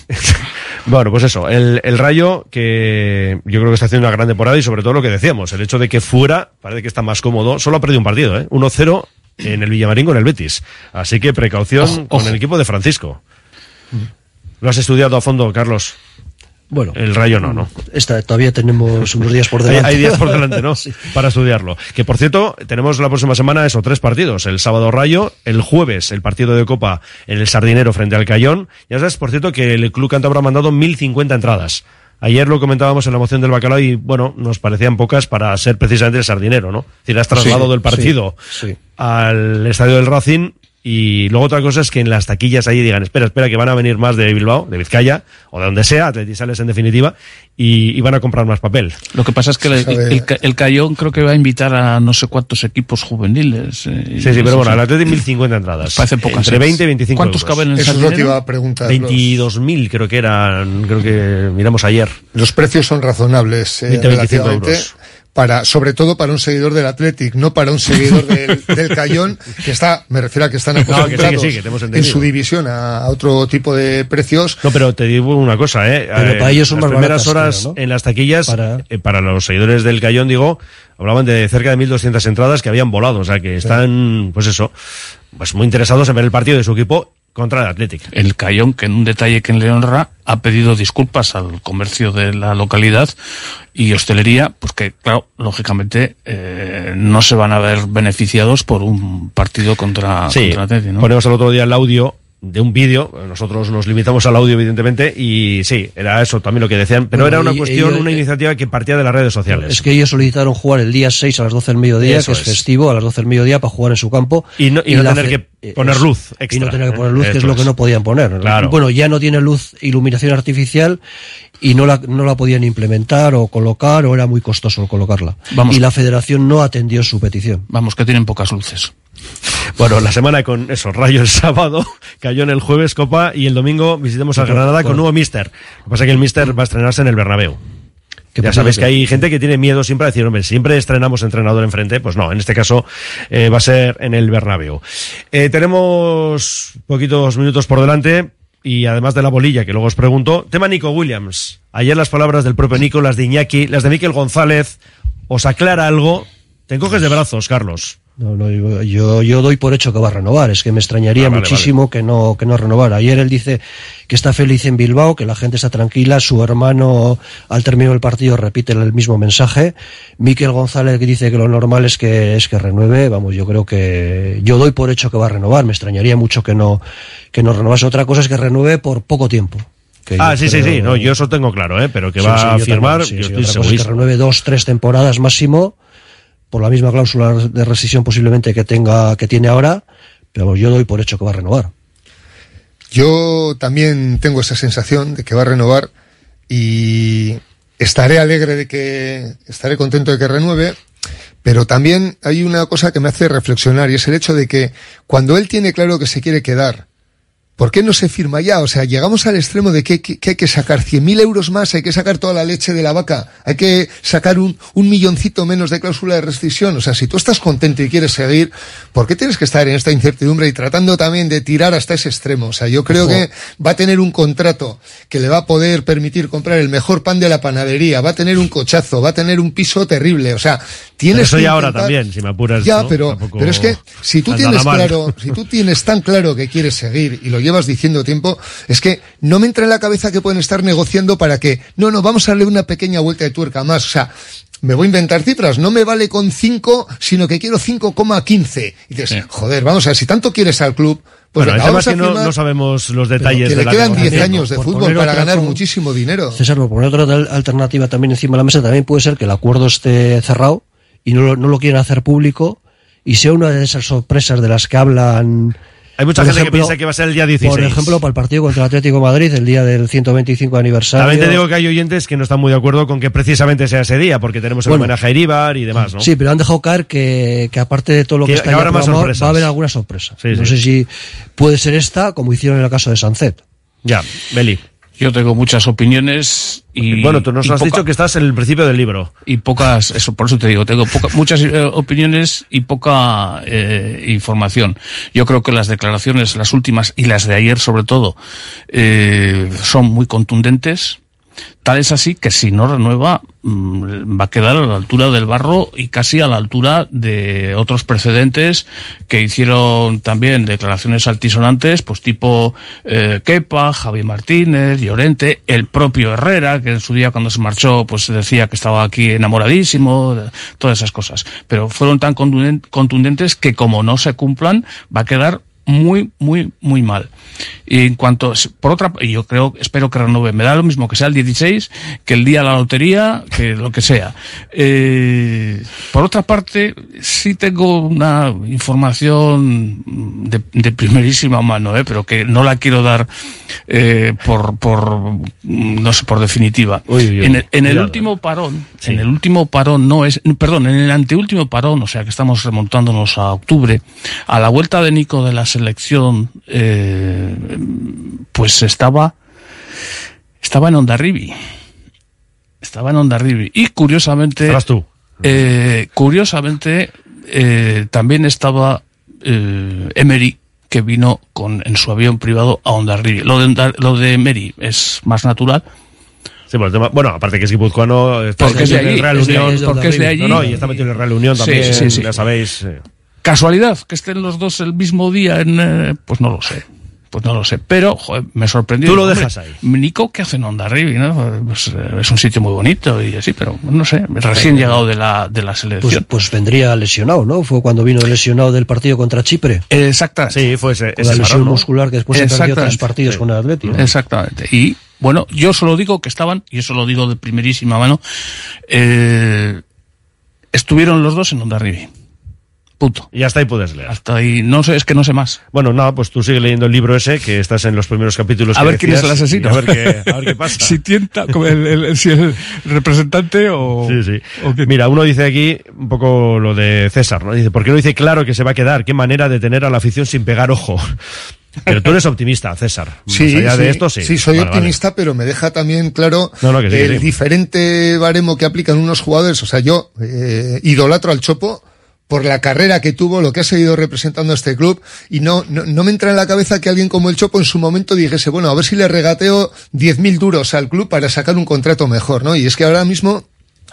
[SPEAKER 4] Bueno, pues eso, el, el Rayo que yo creo que está haciendo una gran temporada y sobre todo lo que decíamos, el hecho de que fuera parece que está más cómodo, solo ha perdido un partido, ¿eh? 1-0 en el Villamarín con el Betis. Así que precaución
[SPEAKER 19] Ojo,
[SPEAKER 4] con
[SPEAKER 19] ojo.
[SPEAKER 4] el equipo de Francisco. ¿Lo has estudiado a fondo, Carlos?
[SPEAKER 19] Bueno.
[SPEAKER 4] El Rayo no, ¿no?
[SPEAKER 19] Esta, todavía tenemos unos días por delante.
[SPEAKER 4] hay días por delante, ¿no? Para estudiarlo. Que por cierto, tenemos la próxima semana eso, tres partidos. El sábado Rayo, el jueves el partido de Copa en el Sardinero frente al Cayón. Ya sabes, por cierto, que el Club Cántabro ha mandado 1.050 entradas. Ayer lo comentábamos en la moción del bacalao y, bueno, nos parecían pocas para ser precisamente el Sardinero, ¿no? Es decir, has trasladado
[SPEAKER 19] Sí,
[SPEAKER 4] el partido
[SPEAKER 19] sí, sí.
[SPEAKER 4] al estadio del Racing Y luego otra cosa es que en las taquillas ahí digan, espera, espera, que van a venir más de Bilbao, de Vizcaya, o de donde sea, atletizales en definitiva, y, y van a comprar más papel.
[SPEAKER 20] Lo que pasa es que el, el, el Cayón creo que va a invitar a no sé cuántos equipos juveniles. eh,
[SPEAKER 4] Sí, sí, pero bueno, el Athletic 1050 entradas.
[SPEAKER 20] Parece pocas,
[SPEAKER 4] Entre
[SPEAKER 20] ¿eh?
[SPEAKER 4] 20 y 25
[SPEAKER 20] ¿Cuántos
[SPEAKER 4] euros.
[SPEAKER 20] caben en
[SPEAKER 18] Eso es lo que iba a preguntar.
[SPEAKER 4] 22.000 creo que eran, creo que miramos ayer.
[SPEAKER 18] Los precios son razonables, eh,
[SPEAKER 4] 20, 25
[SPEAKER 18] relativamente.
[SPEAKER 4] euros.
[SPEAKER 18] Para, sobre todo para un seguidor del Athletic, no para un seguidor del, del Cayón, que está, me refiero a que están
[SPEAKER 4] No, que sí, que
[SPEAKER 18] acostumbrados
[SPEAKER 4] sí, que
[SPEAKER 18] en su división a, a otro tipo de precios.
[SPEAKER 4] No, pero te digo una cosa, ¿eh?
[SPEAKER 18] Pero
[SPEAKER 4] Eh,
[SPEAKER 18] para ellos son
[SPEAKER 4] las
[SPEAKER 18] más
[SPEAKER 4] primeras
[SPEAKER 18] baratas,
[SPEAKER 4] horas
[SPEAKER 18] creo, ¿no?
[SPEAKER 4] en las taquillas, eh, para... los seguidores del Cayón, digo, hablaban de cerca de 1.200 entradas que habían volado, o sea que están, pues eso, pues muy interesados en ver el partido de su equipo contra el Athletic.
[SPEAKER 20] El Cayón, que en un detalle que le honra, ha pedido disculpas al comercio de la localidad y hostelería, pues que, claro, lógicamente eh, no se van a ver beneficiados por un partido contra,
[SPEAKER 4] Sí,
[SPEAKER 20] contra el Atleti, ¿no?
[SPEAKER 4] ponemos el otro día el audio de un vídeo, nosotros nos limitamos al audio evidentemente y sí, era eso también lo que decían, pero
[SPEAKER 19] Bueno,
[SPEAKER 4] era una
[SPEAKER 19] y
[SPEAKER 4] cuestión,
[SPEAKER 19] ellos-
[SPEAKER 4] una iniciativa que partía de las redes sociales.
[SPEAKER 19] Es que ellos solicitaron jugar el día 6 a las 12 del mediodía,
[SPEAKER 4] Eso
[SPEAKER 19] que es,
[SPEAKER 4] es.
[SPEAKER 19] festivo, a las 12 del mediodía para jugar en su campo.
[SPEAKER 4] Y no- y no
[SPEAKER 19] la
[SPEAKER 4] tener
[SPEAKER 19] fe-
[SPEAKER 4] que poner
[SPEAKER 19] es-
[SPEAKER 4] luz
[SPEAKER 19] Y
[SPEAKER 4] extra,
[SPEAKER 19] no tener que
[SPEAKER 4] ¿eh?
[SPEAKER 19] poner luz, que es lo que no podían poner.
[SPEAKER 4] Claro.
[SPEAKER 19] Bueno, ya no tiene luz, iluminación artificial y no la, no la podían implementar o colocar o era muy costoso colocarla.
[SPEAKER 20] Vamos.
[SPEAKER 19] Y la federación no atendió su petición.
[SPEAKER 20] Vamos, que tienen pocas luces.
[SPEAKER 4] Bueno, la semana con eso, Rayo el sábado, cayó en el jueves Copa y el domingo visitemos a Granada con nuevo Mister. Lo que pasa es que el Mister va a estrenarse en el Bernabéu. Ya que
[SPEAKER 19] que-
[SPEAKER 4] hay gente que tiene miedo siempre a decir, hombre, siempre estrenamos entrenador enfrente. Pues no, en este caso eh, va a ser en el Bernabéu. Eh, tenemos poquitos minutos por delante y además de la bolilla, que luego os pregunto, tema Nico Williams. Ayer las palabras del propio Nico, las de Iñaki, las de Miquel González, ¿os aclara algo? Te encoges de brazos, Carlos.
[SPEAKER 19] No, no, yo, yo, doy por hecho que va a renovar. Es que me extrañaría
[SPEAKER 4] Ah, vale,
[SPEAKER 19] muchísimo que no que no renovara. Ayer él dice que está feliz en Bilbao, que la gente está tranquila. Su hermano, al término del partido, repite el mismo mensaje. Miquel González dice que lo normal es que es que renueve. Vamos, yo creo que yo doy por hecho que va a renovar. Me extrañaría mucho que no que no renovase. Otra cosa es que renueve por poco tiempo. Que
[SPEAKER 4] Ah, sí, sí,
[SPEAKER 19] creo-
[SPEAKER 4] sí, no, yo eso tengo claro, ¿eh? pero que
[SPEAKER 19] Sí,
[SPEAKER 4] va
[SPEAKER 19] sí,
[SPEAKER 4] a
[SPEAKER 19] yo
[SPEAKER 4] firmar,
[SPEAKER 19] también, sí,
[SPEAKER 4] yo
[SPEAKER 19] sí,
[SPEAKER 4] estoy
[SPEAKER 19] cosa es que renueve dos, tres temporadas máximo, por la misma cláusula de rescisión posiblemente que tenga, que tiene ahora, pero yo doy por hecho que va a renovar.
[SPEAKER 18] Yo también tengo esa sensación de que va a renovar y estaré alegre de que, estaré contento de que renueve, pero también hay una cosa que me hace reflexionar y es el hecho de que cuando él tiene claro que se quiere quedar, ¿Por qué no se firma ya? O sea, llegamos al extremo de que, que- que hay que sacar 100.000 euros más, hay que sacar toda la leche de la vaca, hay que sacar un, un milloncito menos de cláusula de rescisión. O sea, si tú estás contento y quieres seguir, ¿por qué tienes que estar en esta incertidumbre y tratando también de tirar hasta ese extremo? O sea, yo creo
[SPEAKER 19] Ojo.
[SPEAKER 18] que va a tener un contrato que le va a poder permitir comprar el mejor pan de la panadería, va a tener un cochazo, va a tener un piso terrible. O sea, tienes
[SPEAKER 4] Pero eso
[SPEAKER 18] que
[SPEAKER 4] ya ahora también, si me apuras.
[SPEAKER 18] ya,
[SPEAKER 4] ¿no?
[SPEAKER 18] pero,
[SPEAKER 4] Tampoco
[SPEAKER 18] pero es que si tú tienes claro, si tú tienes tan claro que quieres seguir y lo llevas diciendo tiempo, es que no me entra en la cabeza que pueden estar negociando para que, no, no, vamos a darle una pequeña vuelta de tuerca más. O sea, me voy a inventar cifras, no me vale con 5, sino que quiero 5,15. Y dices, joder, vamos a ver, si tanto quieres al club, pues
[SPEAKER 4] bueno,
[SPEAKER 18] venga,
[SPEAKER 4] el tema
[SPEAKER 18] vamos
[SPEAKER 4] es que no, no sabemos los detalles
[SPEAKER 18] que
[SPEAKER 4] de
[SPEAKER 18] le
[SPEAKER 4] la
[SPEAKER 18] quedan 10
[SPEAKER 4] negociación.
[SPEAKER 18] años de
[SPEAKER 19] Por
[SPEAKER 18] fútbol para
[SPEAKER 19] otra
[SPEAKER 18] ganar muchísimo dinero.
[SPEAKER 19] César, por poner otra al- alternativa también encima de la mesa, también puede ser que el acuerdo esté cerrado y no lo, no lo quieran hacer público y sea una de esas sorpresas de las que hablan.
[SPEAKER 4] Hay mucha
[SPEAKER 19] por
[SPEAKER 4] gente
[SPEAKER 19] ejemplo,
[SPEAKER 4] que piensa que va a ser el día 16.
[SPEAKER 19] Por ejemplo, para el partido contra el Atlético de Madrid, el día del 125 aniversario.
[SPEAKER 4] También te digo que hay oyentes que no están muy de acuerdo con que precisamente sea ese día, porque tenemos el
[SPEAKER 19] Bueno.
[SPEAKER 4] homenaje a Iríbar y demás, ¿no?
[SPEAKER 19] Sí, pero han dejado caer que, que aparte de todo lo que,
[SPEAKER 4] Que-
[SPEAKER 19] está
[SPEAKER 4] habrá más
[SPEAKER 19] va a haber alguna sorpresa.
[SPEAKER 4] Sí,
[SPEAKER 19] no
[SPEAKER 4] sí.
[SPEAKER 19] sé si puede ser esta, como hicieron en el caso de Sancet.
[SPEAKER 4] Ya, Beli.
[SPEAKER 20] Yo tengo muchas opiniones y.
[SPEAKER 4] bueno, tú nos has dicho que estás en el principio del libro.
[SPEAKER 20] y pocas, eso por eso te digo, tengo poca- muchas eh, opiniones y poca eh, información. Yo creo que las declaraciones, las últimas y las de ayer sobre todo, eh, son muy contundentes. Tal es así que si no renueva mm, va a quedar a la altura del barro y casi a la altura de otros precedentes que hicieron también declaraciones altisonantes, pues tipo eh, Kepa, Javi Martínez, Llorente, el propio Herrera, que en su día cuando se marchó pues decía que estaba aquí enamoradísimo, todas esas cosas. Pero fueron tan contunden- contundentes que como no se cumplan va a quedar muy, muy, muy mal. Y en cuanto, por otra, y yo creo, espero que renove, me da lo mismo que sea el 16, que el día de la lotería, que lo que sea. Eh, por otra parte, sí tengo una información de, de primerísima mano, ¿eh? pero que no la quiero dar eh, por, por, no sé, por definitiva.
[SPEAKER 4] uy,
[SPEAKER 20] en el, en el último parón, en el último parón no es, perdón, en el anteúltimo parón, o sea que estamos remontándonos a octubre, a la vuelta de Nico de la selección, eh, pues estaba, estaba en Ondarribi. Estaba en Ondarribi. Y curiosamente.
[SPEAKER 4] Tú.
[SPEAKER 20] eh, curiosamente, eh, también estaba eh, Emery, que vino con, en su avión privado a Ondarribi. Lo de, lo de Emery es más natural.
[SPEAKER 4] Sí, tema- bueno, aparte que es guipuzcoano, está
[SPEAKER 20] Porque es de
[SPEAKER 4] metido en
[SPEAKER 20] allí,
[SPEAKER 4] el Real
[SPEAKER 20] es de-
[SPEAKER 4] Unión.
[SPEAKER 20] de porque es de allí.
[SPEAKER 4] No, no, y está metido en el Real Unión
[SPEAKER 20] Sí,
[SPEAKER 4] también,
[SPEAKER 20] sí, sí.
[SPEAKER 4] ya sabéis. eh.
[SPEAKER 20] ¿Casualidad que estén los dos el mismo día en...? eh, pues no lo sé. Pues no lo sé. Pero, joder, me sorprendió.
[SPEAKER 4] Tú lo dejas ahí.
[SPEAKER 20] Nico, ¿qué hace en Ondarribi? ¿no? Pues, eh, es un sitio muy bonito y así, pero no sé. Recién llegado de la, de la
[SPEAKER 19] Pues,
[SPEAKER 20] selección.
[SPEAKER 19] pues vendría lesionado, ¿no? Fue cuando vino lesionado del partido contra Chipre.
[SPEAKER 20] Exactamente.
[SPEAKER 4] Sí, fue ese,
[SPEAKER 19] Con la lesión muscular que después se perdió tres partidos
[SPEAKER 20] Sí.
[SPEAKER 19] con el Atleti. ¿no?
[SPEAKER 20] Exactamente. Y bueno, yo solo digo que estaban, y eso lo digo de primerísima mano, eh, estuvieron los dos en Ondarribi. Punto.
[SPEAKER 4] Y hasta ahí puedes leer.
[SPEAKER 20] Hasta ahí, no sé, es que no sé más.
[SPEAKER 4] Bueno, nada, pues tú sigue leyendo el libro ese, que estás en los primeros capítulos.
[SPEAKER 20] A
[SPEAKER 4] que
[SPEAKER 20] ver quién es el asesino.
[SPEAKER 4] A ver qué, a ver qué pasa.
[SPEAKER 20] si tienta, como el, el- si el representante o...
[SPEAKER 4] Sí, sí. Mira, uno dice aquí un poco lo de César, ¿no? Dice, ¿por qué no dice claro que se va a quedar? ¿Qué manera de tener a la afición sin pegar ojo? Pero tú eres optimista, César.
[SPEAKER 18] Sí,
[SPEAKER 4] Más allá
[SPEAKER 18] sí,
[SPEAKER 4] de esto, sí.
[SPEAKER 18] soy
[SPEAKER 4] Vale, vale.
[SPEAKER 18] optimista, pero me deja también claro
[SPEAKER 4] No, no, que sí, que
[SPEAKER 18] el
[SPEAKER 4] sí.
[SPEAKER 18] diferente baremo que aplican unos jugadores. O sea, yo eh, idolatro al Chopo por la carrera que tuvo, lo que ha seguido representando a este club, y no, no, no me entra en la cabeza que alguien como el Chopo en su momento dijese, bueno, a ver si le regateo 10.000 duros al club para sacar un contrato mejor, ¿no? Y es que ahora mismo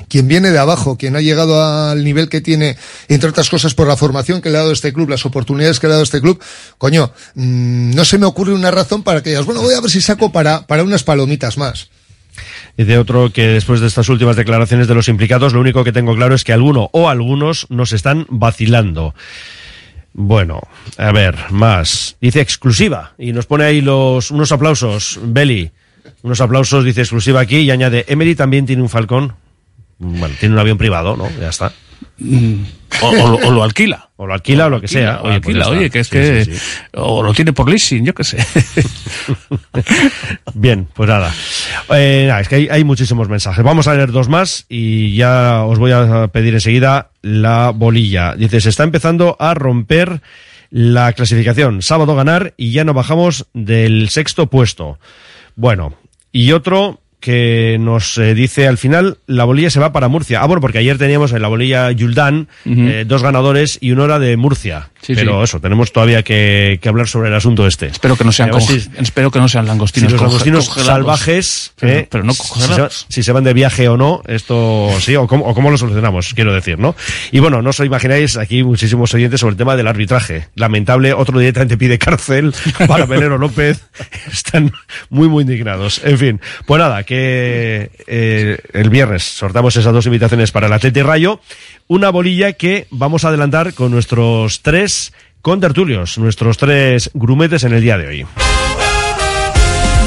[SPEAKER 18] quien viene de abajo, quien ha llegado al nivel que tiene, entre otras cosas por la formación que le ha dado este club, las oportunidades que le ha dado este club, coño, mm, no se me ocurre una razón para que digas, bueno, voy a ver si saco para, para unas palomitas más.
[SPEAKER 4] Dice otro que después de estas últimas declaraciones de los implicados, lo único que tengo claro es que alguno o algunos nos están vacilando. Bueno, a ver, más. Dice exclusiva y nos pone ahí los unos aplausos, Beli. Unos aplausos, dice exclusiva aquí y añade, Emery también tiene un falcón. Bueno, tiene un avión privado, ¿no? Ya está.
[SPEAKER 20] O, o lo, o lo alquila.
[SPEAKER 4] O lo alquila o lo que sea.
[SPEAKER 20] O
[SPEAKER 4] pues
[SPEAKER 20] alquila, oye, que es
[SPEAKER 4] Sí,
[SPEAKER 20] que...
[SPEAKER 4] sí, sí.
[SPEAKER 20] O lo tiene por leasing, yo qué sé.
[SPEAKER 4] Bien, pues nada. Eh, nada, es que hay, hay muchísimos mensajes. Vamos a leer dos más y ya os voy a pedir enseguida la bolilla. Dice, se está empezando a romper la clasificación. Sábado ganar y ya no bajamos del sexto puesto. Bueno, y otro que nos eh, dice al final la bolilla se va para Murcia. Ah, bueno, porque ayer teníamos en la bolilla Yuldán eh, dos ganadores y uno era de Murcia.
[SPEAKER 20] Sí,
[SPEAKER 4] Pero
[SPEAKER 20] sí.
[SPEAKER 4] eso, tenemos todavía que, que hablar sobre el asunto este.
[SPEAKER 20] Espero que no sean,
[SPEAKER 4] si-
[SPEAKER 20] espero que no sean langostinos.
[SPEAKER 4] si los langostinos salvajes,
[SPEAKER 20] Pero,
[SPEAKER 4] eh,
[SPEAKER 20] pero no
[SPEAKER 4] si, se,
[SPEAKER 20] congelados.
[SPEAKER 4] si se van de viaje o no, esto sí, o cómo, o cómo lo solucionamos, quiero decir, ¿no? Y bueno, no os imagináis aquí muchísimos oyentes sobre el tema del arbitraje. Lamentable, otro directamente pide cárcel para Pelero López. Están muy, muy indignados. En fin, pues nada, que eh, el viernes sortamos esas dos invitaciones para el Atleti Rayo. Una bolilla que vamos a adelantar con nuestros tres contertulios, nuestros tres grumetes en el día de hoy.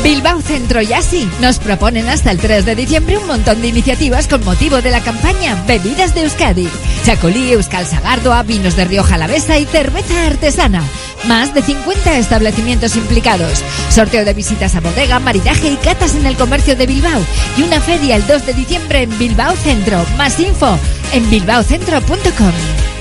[SPEAKER 16] Bilbao Centro y Así nos proponen hasta el 3 de diciembre un montón de iniciativas con motivo de la campaña Bebidas de Euskadi. Chacolí, Euskal Sagardoa, vinos de Rioja Alavesa y cerveza artesana. Más de 50 establecimientos implicados. Sorteo de visitas a bodega, maridaje y catas en el comercio de Bilbao. Y una feria el 2 de diciembre en Bilbao Centro. Más info en bilbaocentro.com.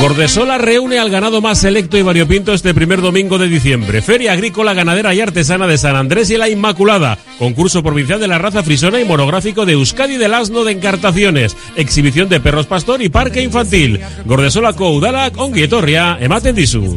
[SPEAKER 17] Gordesola reúne al ganado más selecto y variopinto este primer domingo de diciembre. Feria Agrícola, Ganadera y Artesana de San Andrés y la Inmaculada. Concurso provincial de la raza frisona y monográfico de Euskadi del Asno de Encartaciones. Exhibición de perros pastor y parque infantil. Gordesola Udalak, Ongi Etorria, ematen dizu.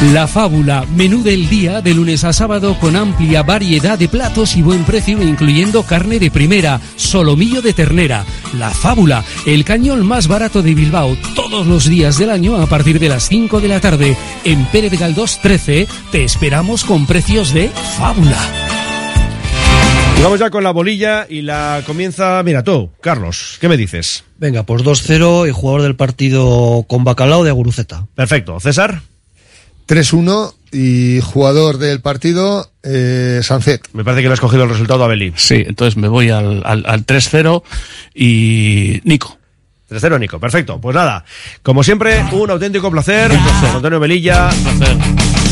[SPEAKER 1] La Fábula, menú del día de lunes a sábado con amplia variedad de platos y buen precio incluyendo carne de primera, solomillo de ternera. La Fábula, el cañón más barato de Bilbao, todos los días del año a partir de las 5 de la tarde. En Pérez Galdós 13 te esperamos con precios de Fábula.
[SPEAKER 4] Y vamos ya con la bolilla y la comienza, mira tú, Carlos, ¿qué me dices?
[SPEAKER 19] Venga, pues 2-0 y jugador del partido con bacalao de Aguruceta.
[SPEAKER 4] Perfecto, César.
[SPEAKER 18] 3-1 y jugador del partido, eh, Sancet.
[SPEAKER 4] Me parece que le has cogido el resultado a Belín.
[SPEAKER 20] Sí, entonces me voy al, al, al 3-0 y Nico.
[SPEAKER 4] 3-0 Nico, perfecto. Pues nada, como siempre, un auténtico placer. Antonio Melilla,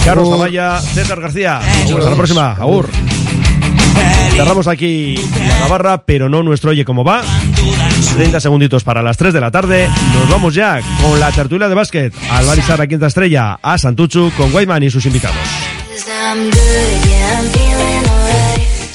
[SPEAKER 4] Carlos Zavalla, César García. Hasta la próxima, Agur. Cerramos aquí la barra, pero no nuestro Oye Cómo Va. 30 segunditos para las 3 de la tarde. Nos vamos ya con la tertulia de básquet. Al Barisar a Quinta Estrella, a Santuchu, con Guayman y sus invitados.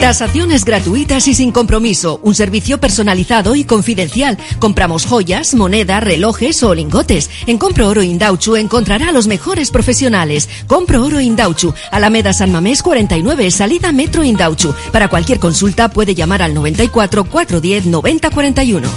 [SPEAKER 24] Tasaciones gratuitas y sin compromiso. Un servicio personalizado y confidencial. Compramos joyas, moneda, relojes o lingotes. En Compro Oro Indauchu encontrará a los mejores profesionales. Compro Oro Indauchu. Alameda San Mamés 49, salida Metro Indauchu. Para cualquier consulta puede llamar al 94 410 9041.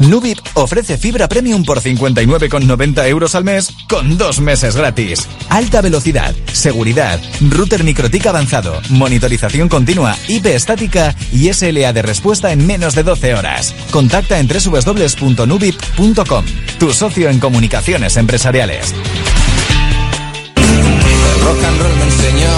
[SPEAKER 22] Nubip ofrece fibra premium por 59,90 euros al mes con dos meses gratis. Alta velocidad, seguridad, router Mikrotik avanzado, monitorización continua, IP estática y SLA de respuesta en menos de 12 horas. Contacta en www.nubip.com, tu socio en comunicaciones empresariales.
[SPEAKER 27] rock and roll me enseñó.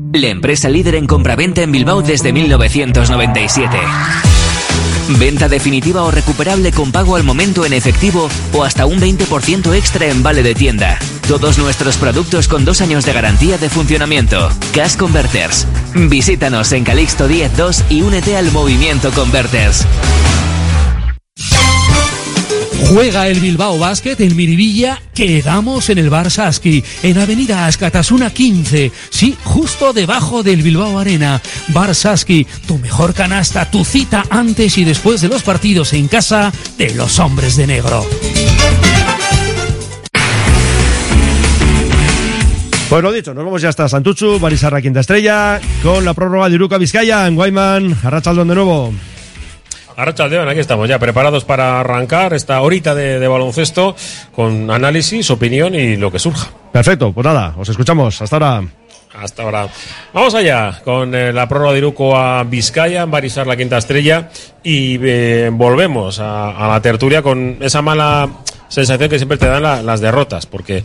[SPEAKER 28] la empresa líder en compraventa en Bilbao desde 1997. Venta definitiva o recuperable con pago al momento en efectivo o hasta un 20% extra en vale de tienda. Todos nuestros productos con dos años de garantía de funcionamiento. Gas Converters. Visítanos en Calixto 10.2 y únete al movimiento Converters.
[SPEAKER 1] Juega el Bilbao Basket en Miribilla, quedamos en el Bar Saski, en Avenida Ascatasuna 15, sí, justo debajo del Bilbao Arena. Bar Saski, tu mejor canasta, tu cita antes y después de los partidos en casa de los hombres de negro.
[SPEAKER 4] Pues lo dicho, nos vamos ya hasta Santuchu, Barisarra Quinta Estrella, con la prórroga de Uruca Vizcaya en Guayman, Arrachaldón de nuevo.
[SPEAKER 17] Arrachaldeón, aquí estamos ya preparados para arrancar esta horita de, de baloncesto con análisis, opinión y lo que surja.
[SPEAKER 4] Perfecto, pues nada, os escuchamos. Hasta ahora.
[SPEAKER 17] Hasta ahora. Vamos allá con eh, la prórroga de Iruko a Vizcaya, Barisar la quinta estrella y eh, volvemos a, a la tertulia con esa mala sensación que siempre te dan la- las derrotas, porque eh,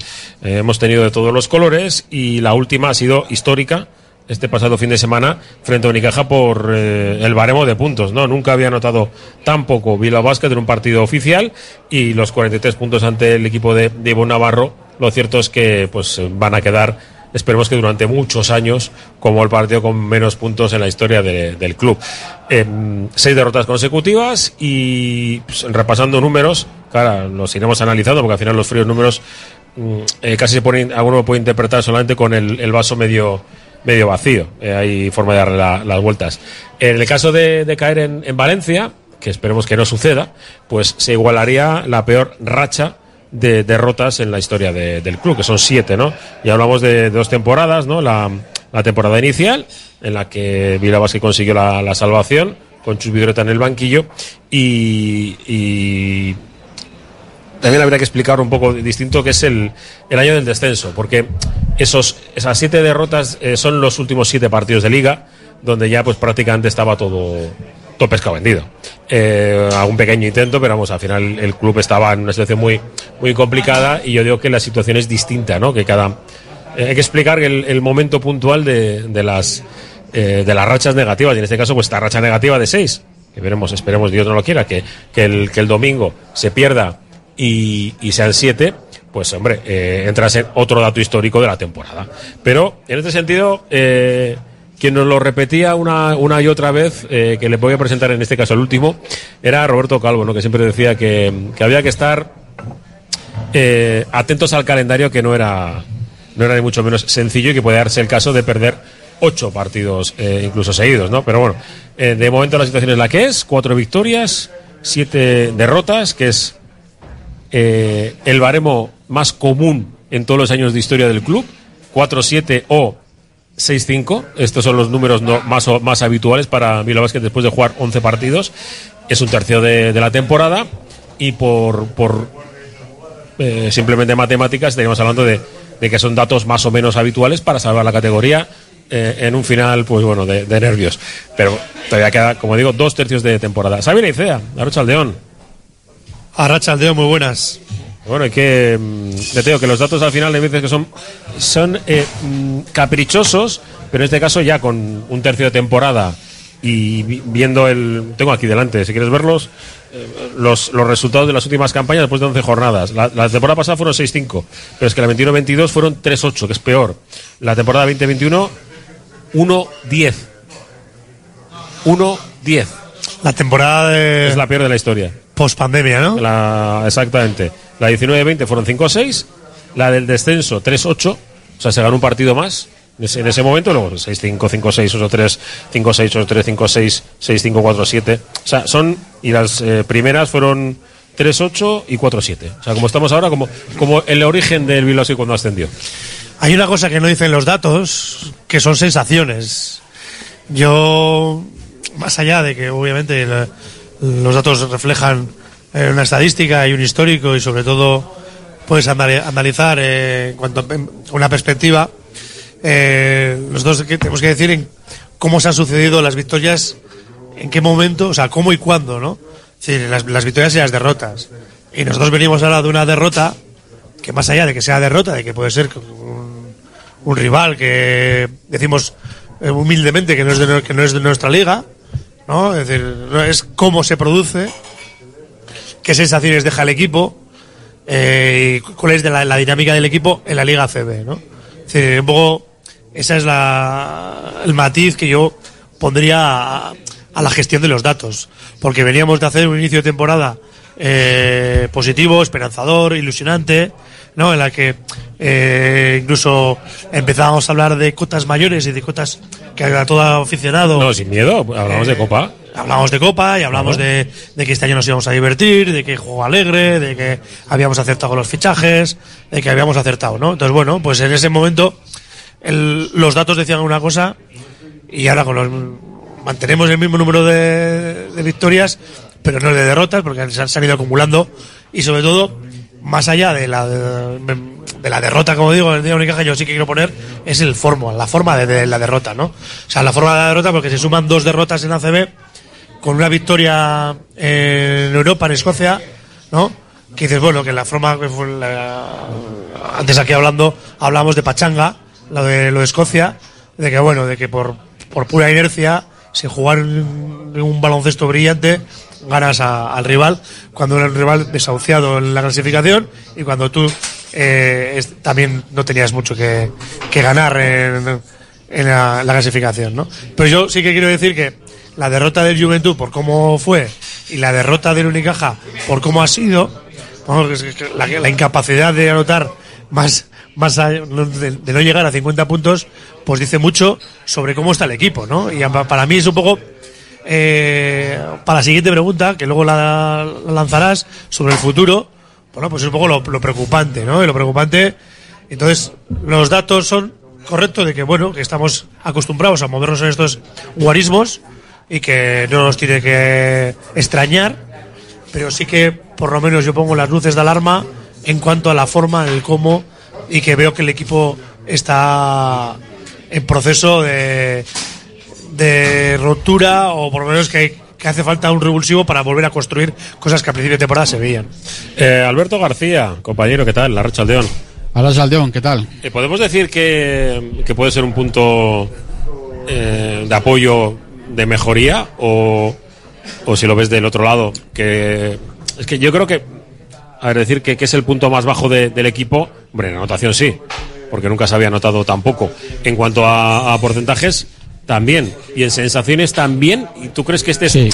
[SPEAKER 17] hemos tenido de todos los colores y la última ha sido histórica este pasado fin de semana frente a Unicaja por eh, el baremo de puntos, ¿no? Nunca había anotado tan poco Bilbao Basket en un partido oficial y los 43 puntos ante el equipo de, de Ivonne Navarro, lo cierto es que pues eh, van a quedar esperemos que durante muchos años como el partido con menos puntos en la historia de- del club. Em, seis derrotas consecutivas y pues, repasando números, claro, los iremos analizando porque al final los fríos números mm, eh, casi se ponen, alguno puede interpretar solamente con el vaso medio medio vacío. Eh, hay forma de darle la- las vueltas. En el caso de, caer en, en Valencia, que esperemos que no suceda, pues se igualaría la peor racha de derrotas en la historia de- del club, que son siete, ¿no? Y hablamos de, dos temporadas, ¿no? La, temporada inicial, en la que Bilbao Basket consiguió la, salvación, con Chus Vidoreta en el banquillo, y también habría que explicar un poco distinto que es el, el año del descenso, porque esos, esas siete derrotas eh, son los últimos siete partidos de liga, donde ya pues prácticamente estaba todo, todo pescado vendido. Eh, algún pequeño intento, pero vamos, al final el club estaba en una situación muy, muy complicada y yo digo que la situación es distinta, ¿no? Que cada, eh, hay que explicar el, el momento puntual de, de las eh, de las rachas negativas, y en este caso, pues esta racha negativa de seis, que veremos, esperemos, Dios no lo quiera, que, que, el, que el domingo se pierda y, y sean siete, pues hombre, eh, entras en otro dato histórico de la temporada. Pero en este sentido, eh, quien nos lo repetía una, una y otra vez, eh, que le voy a presentar en este caso el último, era Roberto Calvo, ¿no? que siempre decía que, que había que estar eh, atentos al calendario, que no era, no era ni mucho menos sencillo y que puede darse el caso de perder ocho partidos incluso seguidos, ¿no? Pero bueno, de momento la situación es la que es, cuatro victorias, siete derrotas, que es eh, el baremo más común en todos los años de historia del club, 4-7 o 6-5. Estos son los números más, más habituales para Bilbao Basket después de jugar 11 partidos. Es un tercio de, la temporada y por, por eh, simplemente matemáticas estaríamos hablando de, de que son datos más o menos habituales para salvar la categoría eh, en un final, pues bueno, de, nervios. Pero todavía queda, como digo, dos tercios de temporada. Sabina Icea, Arocha Aldeón.
[SPEAKER 29] Arracha Aldeo, muy buenas.
[SPEAKER 17] Bueno, y que mm, te digo que los datos al final me dices que son, son eh, mm, caprichosos, pero en este caso ya con un tercio de temporada y vi- viendo el. Tengo aquí delante, si quieres verlos, eh, los, los resultados de las últimas campañas después de 11 jornadas. La, la temporada pasada fueron 6-5, pero es que la 21-22 fueron 3-8, que es peor. La temporada 2021, 1-10. 1-10.
[SPEAKER 29] La temporada de.
[SPEAKER 17] Es la peor de la historia.
[SPEAKER 29] Post pandemia, ¿no?
[SPEAKER 17] La, exactamente. La 19-20 fueron 5-6. La del descenso 3-8. O sea, se ganó un partido más en ese, en ese momento. Luego 6-5, 5-6, 8-3, 5-6, 8-3, 5-6, 6-5, 4-7. O sea, son. Y las eh, primeras fueron 3-8 y 4-7. O sea, como estamos ahora, como, como el origen del Bilbao cuando ascendió.
[SPEAKER 29] Hay una cosa que no dicen los datos, que son sensaciones. Yo, más allá de que obviamente la- los datos reflejan eh, una estadística y un histórico y sobre todo puedes anali- analizar eh, en cuanto a una perspectiva, eh, dos que tenemos que decir en cómo se han sucedido las victorias, en qué momento, o sea, cómo y cuándo, ¿no? Es decir, las, victorias y las derrotas. Y nosotros venimos ahora de una derrota que más allá de que sea derrota, de que puede ser un, un rival que decimos eh, humildemente que no es de, que no es de nuestra liga, ¿no? Es decir, es cómo se produce, qué sensaciones deja el equipo eh, y cuál es la, dinámica del equipo en la Liga CB, ¿no? Es decir, un poco esa es la, el matiz que yo pondría a, a la gestión de los datos, porque veníamos de hacer un inicio de temporada eh, positivo, esperanzador, ilusionante, ¿no? En la que eh, incluso empezábamos a hablar de cotas mayores y de cotas que a todo aficionado.
[SPEAKER 17] No, sin miedo, hablamos de Copa.
[SPEAKER 29] Hablamos de Copa y hablamos
[SPEAKER 17] Claro.
[SPEAKER 29] de, de que este año nos íbamos a divertir, de que juego alegre, de que habíamos acertado con los fichajes, de que habíamos acertado, ¿no? Entonces, bueno, pues en ese momento el- los datos decían una cosa y ahora con los mantenemos el mismo número de, de victorias pero no de derrotas, porque se han, se ido acumulando y sobre todo, más allá de la, de, de la derrota, como digo, el día Unicaja, yo sí que quiero poner es el forma, la forma de, de la derrota, ¿no? O sea, la forma de la derrota porque se suman dos derrotas en ACB con una victoria en Europa, en Escocia, ¿no? Que dices, bueno, que la forma antes aquí hablando, hablamos de Pachanga, lo de lo de Escocia, de que bueno, de que por, por pura inercia, sin jugar un, un baloncesto brillante, ganas a- al rival, cuando era un rival desahuciado en la clasificación y cuando tú eh, también no tenías mucho que, ganar en, la, la clasificación, ¿no? Pero yo sí que quiero decir que la derrota del Juventud por cómo fue y la derrota del Unicaja por cómo ha sido, la, incapacidad de anotar más, más de, de no llegar a 50 puntos, pues dice mucho sobre cómo está el equipo, ¿no? Y pa- para mí es un poco eh, para la siguiente pregunta, que luego la, la lanzarás sobre el futuro, bueno, pues es un poco lo, lo preocupante, ¿no? Y lo preocupante, entonces, los datos son correctos de que, bueno, que estamos acostumbrados a movernos en estos guarismos y que no nos tiene que extrañar, pero sí que por lo menos yo pongo las luces de alarma en cuanto a la forma, el cómo, y que veo que el equipo está en proceso de, de rotura o por lo menos que, hay- que hace falta un revulsivo para volver a construir cosas que a principio de temporada se veían.
[SPEAKER 17] Eh, Alberto García, compañero, ¿qué tal? La Racha Aldeón.
[SPEAKER 30] Hola Saldeón, ¿qué tal?
[SPEAKER 17] Eh, ¿Podemos decir que, que puede ser un punto eh, de apoyo, de mejoría? O, o si lo ves del otro lado, que es que yo creo que, a ver, decir que, que es el punto más bajo de- del equipo, hombre, en anotación sí, porque nunca se había anotado tampoco. En cuanto a, a porcentajes, también. Y en sensaciones también. ¿Y tú crees que este es... eh,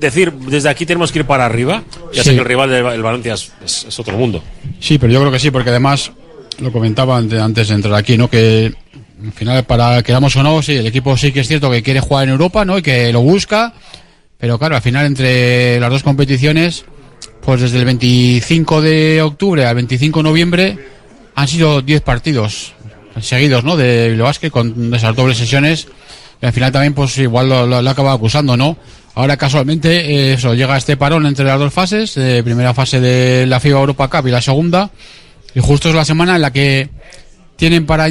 [SPEAKER 17] decir, desde aquí tenemos que ir para arriba? Ya sé que el rival del el Valencia es- es- es otro mundo.
[SPEAKER 30] Sí, pero yo creo que sí, porque además lo comentaba ante- antes de entrar aquí, ¿no? Que al final, para queramos o no, sí, el equipo sí que es cierto que quiere jugar en Europa, ¿no? Y que lo busca, pero claro, al final entre las dos competiciones, pues desde el 25 de octubre al 25 de noviembre han sido 10 partidos seguidos, ¿no? De Bilbao Basket con esas dobles sesiones. Y al final también, pues igual lo acaba acusando, ¿no? Ahora casualmente, eh, eso, llega este parón entre las dos fases, eh, primera fase de la FIBA Europa Cup y la segunda, y justo es la semana en la que tienen para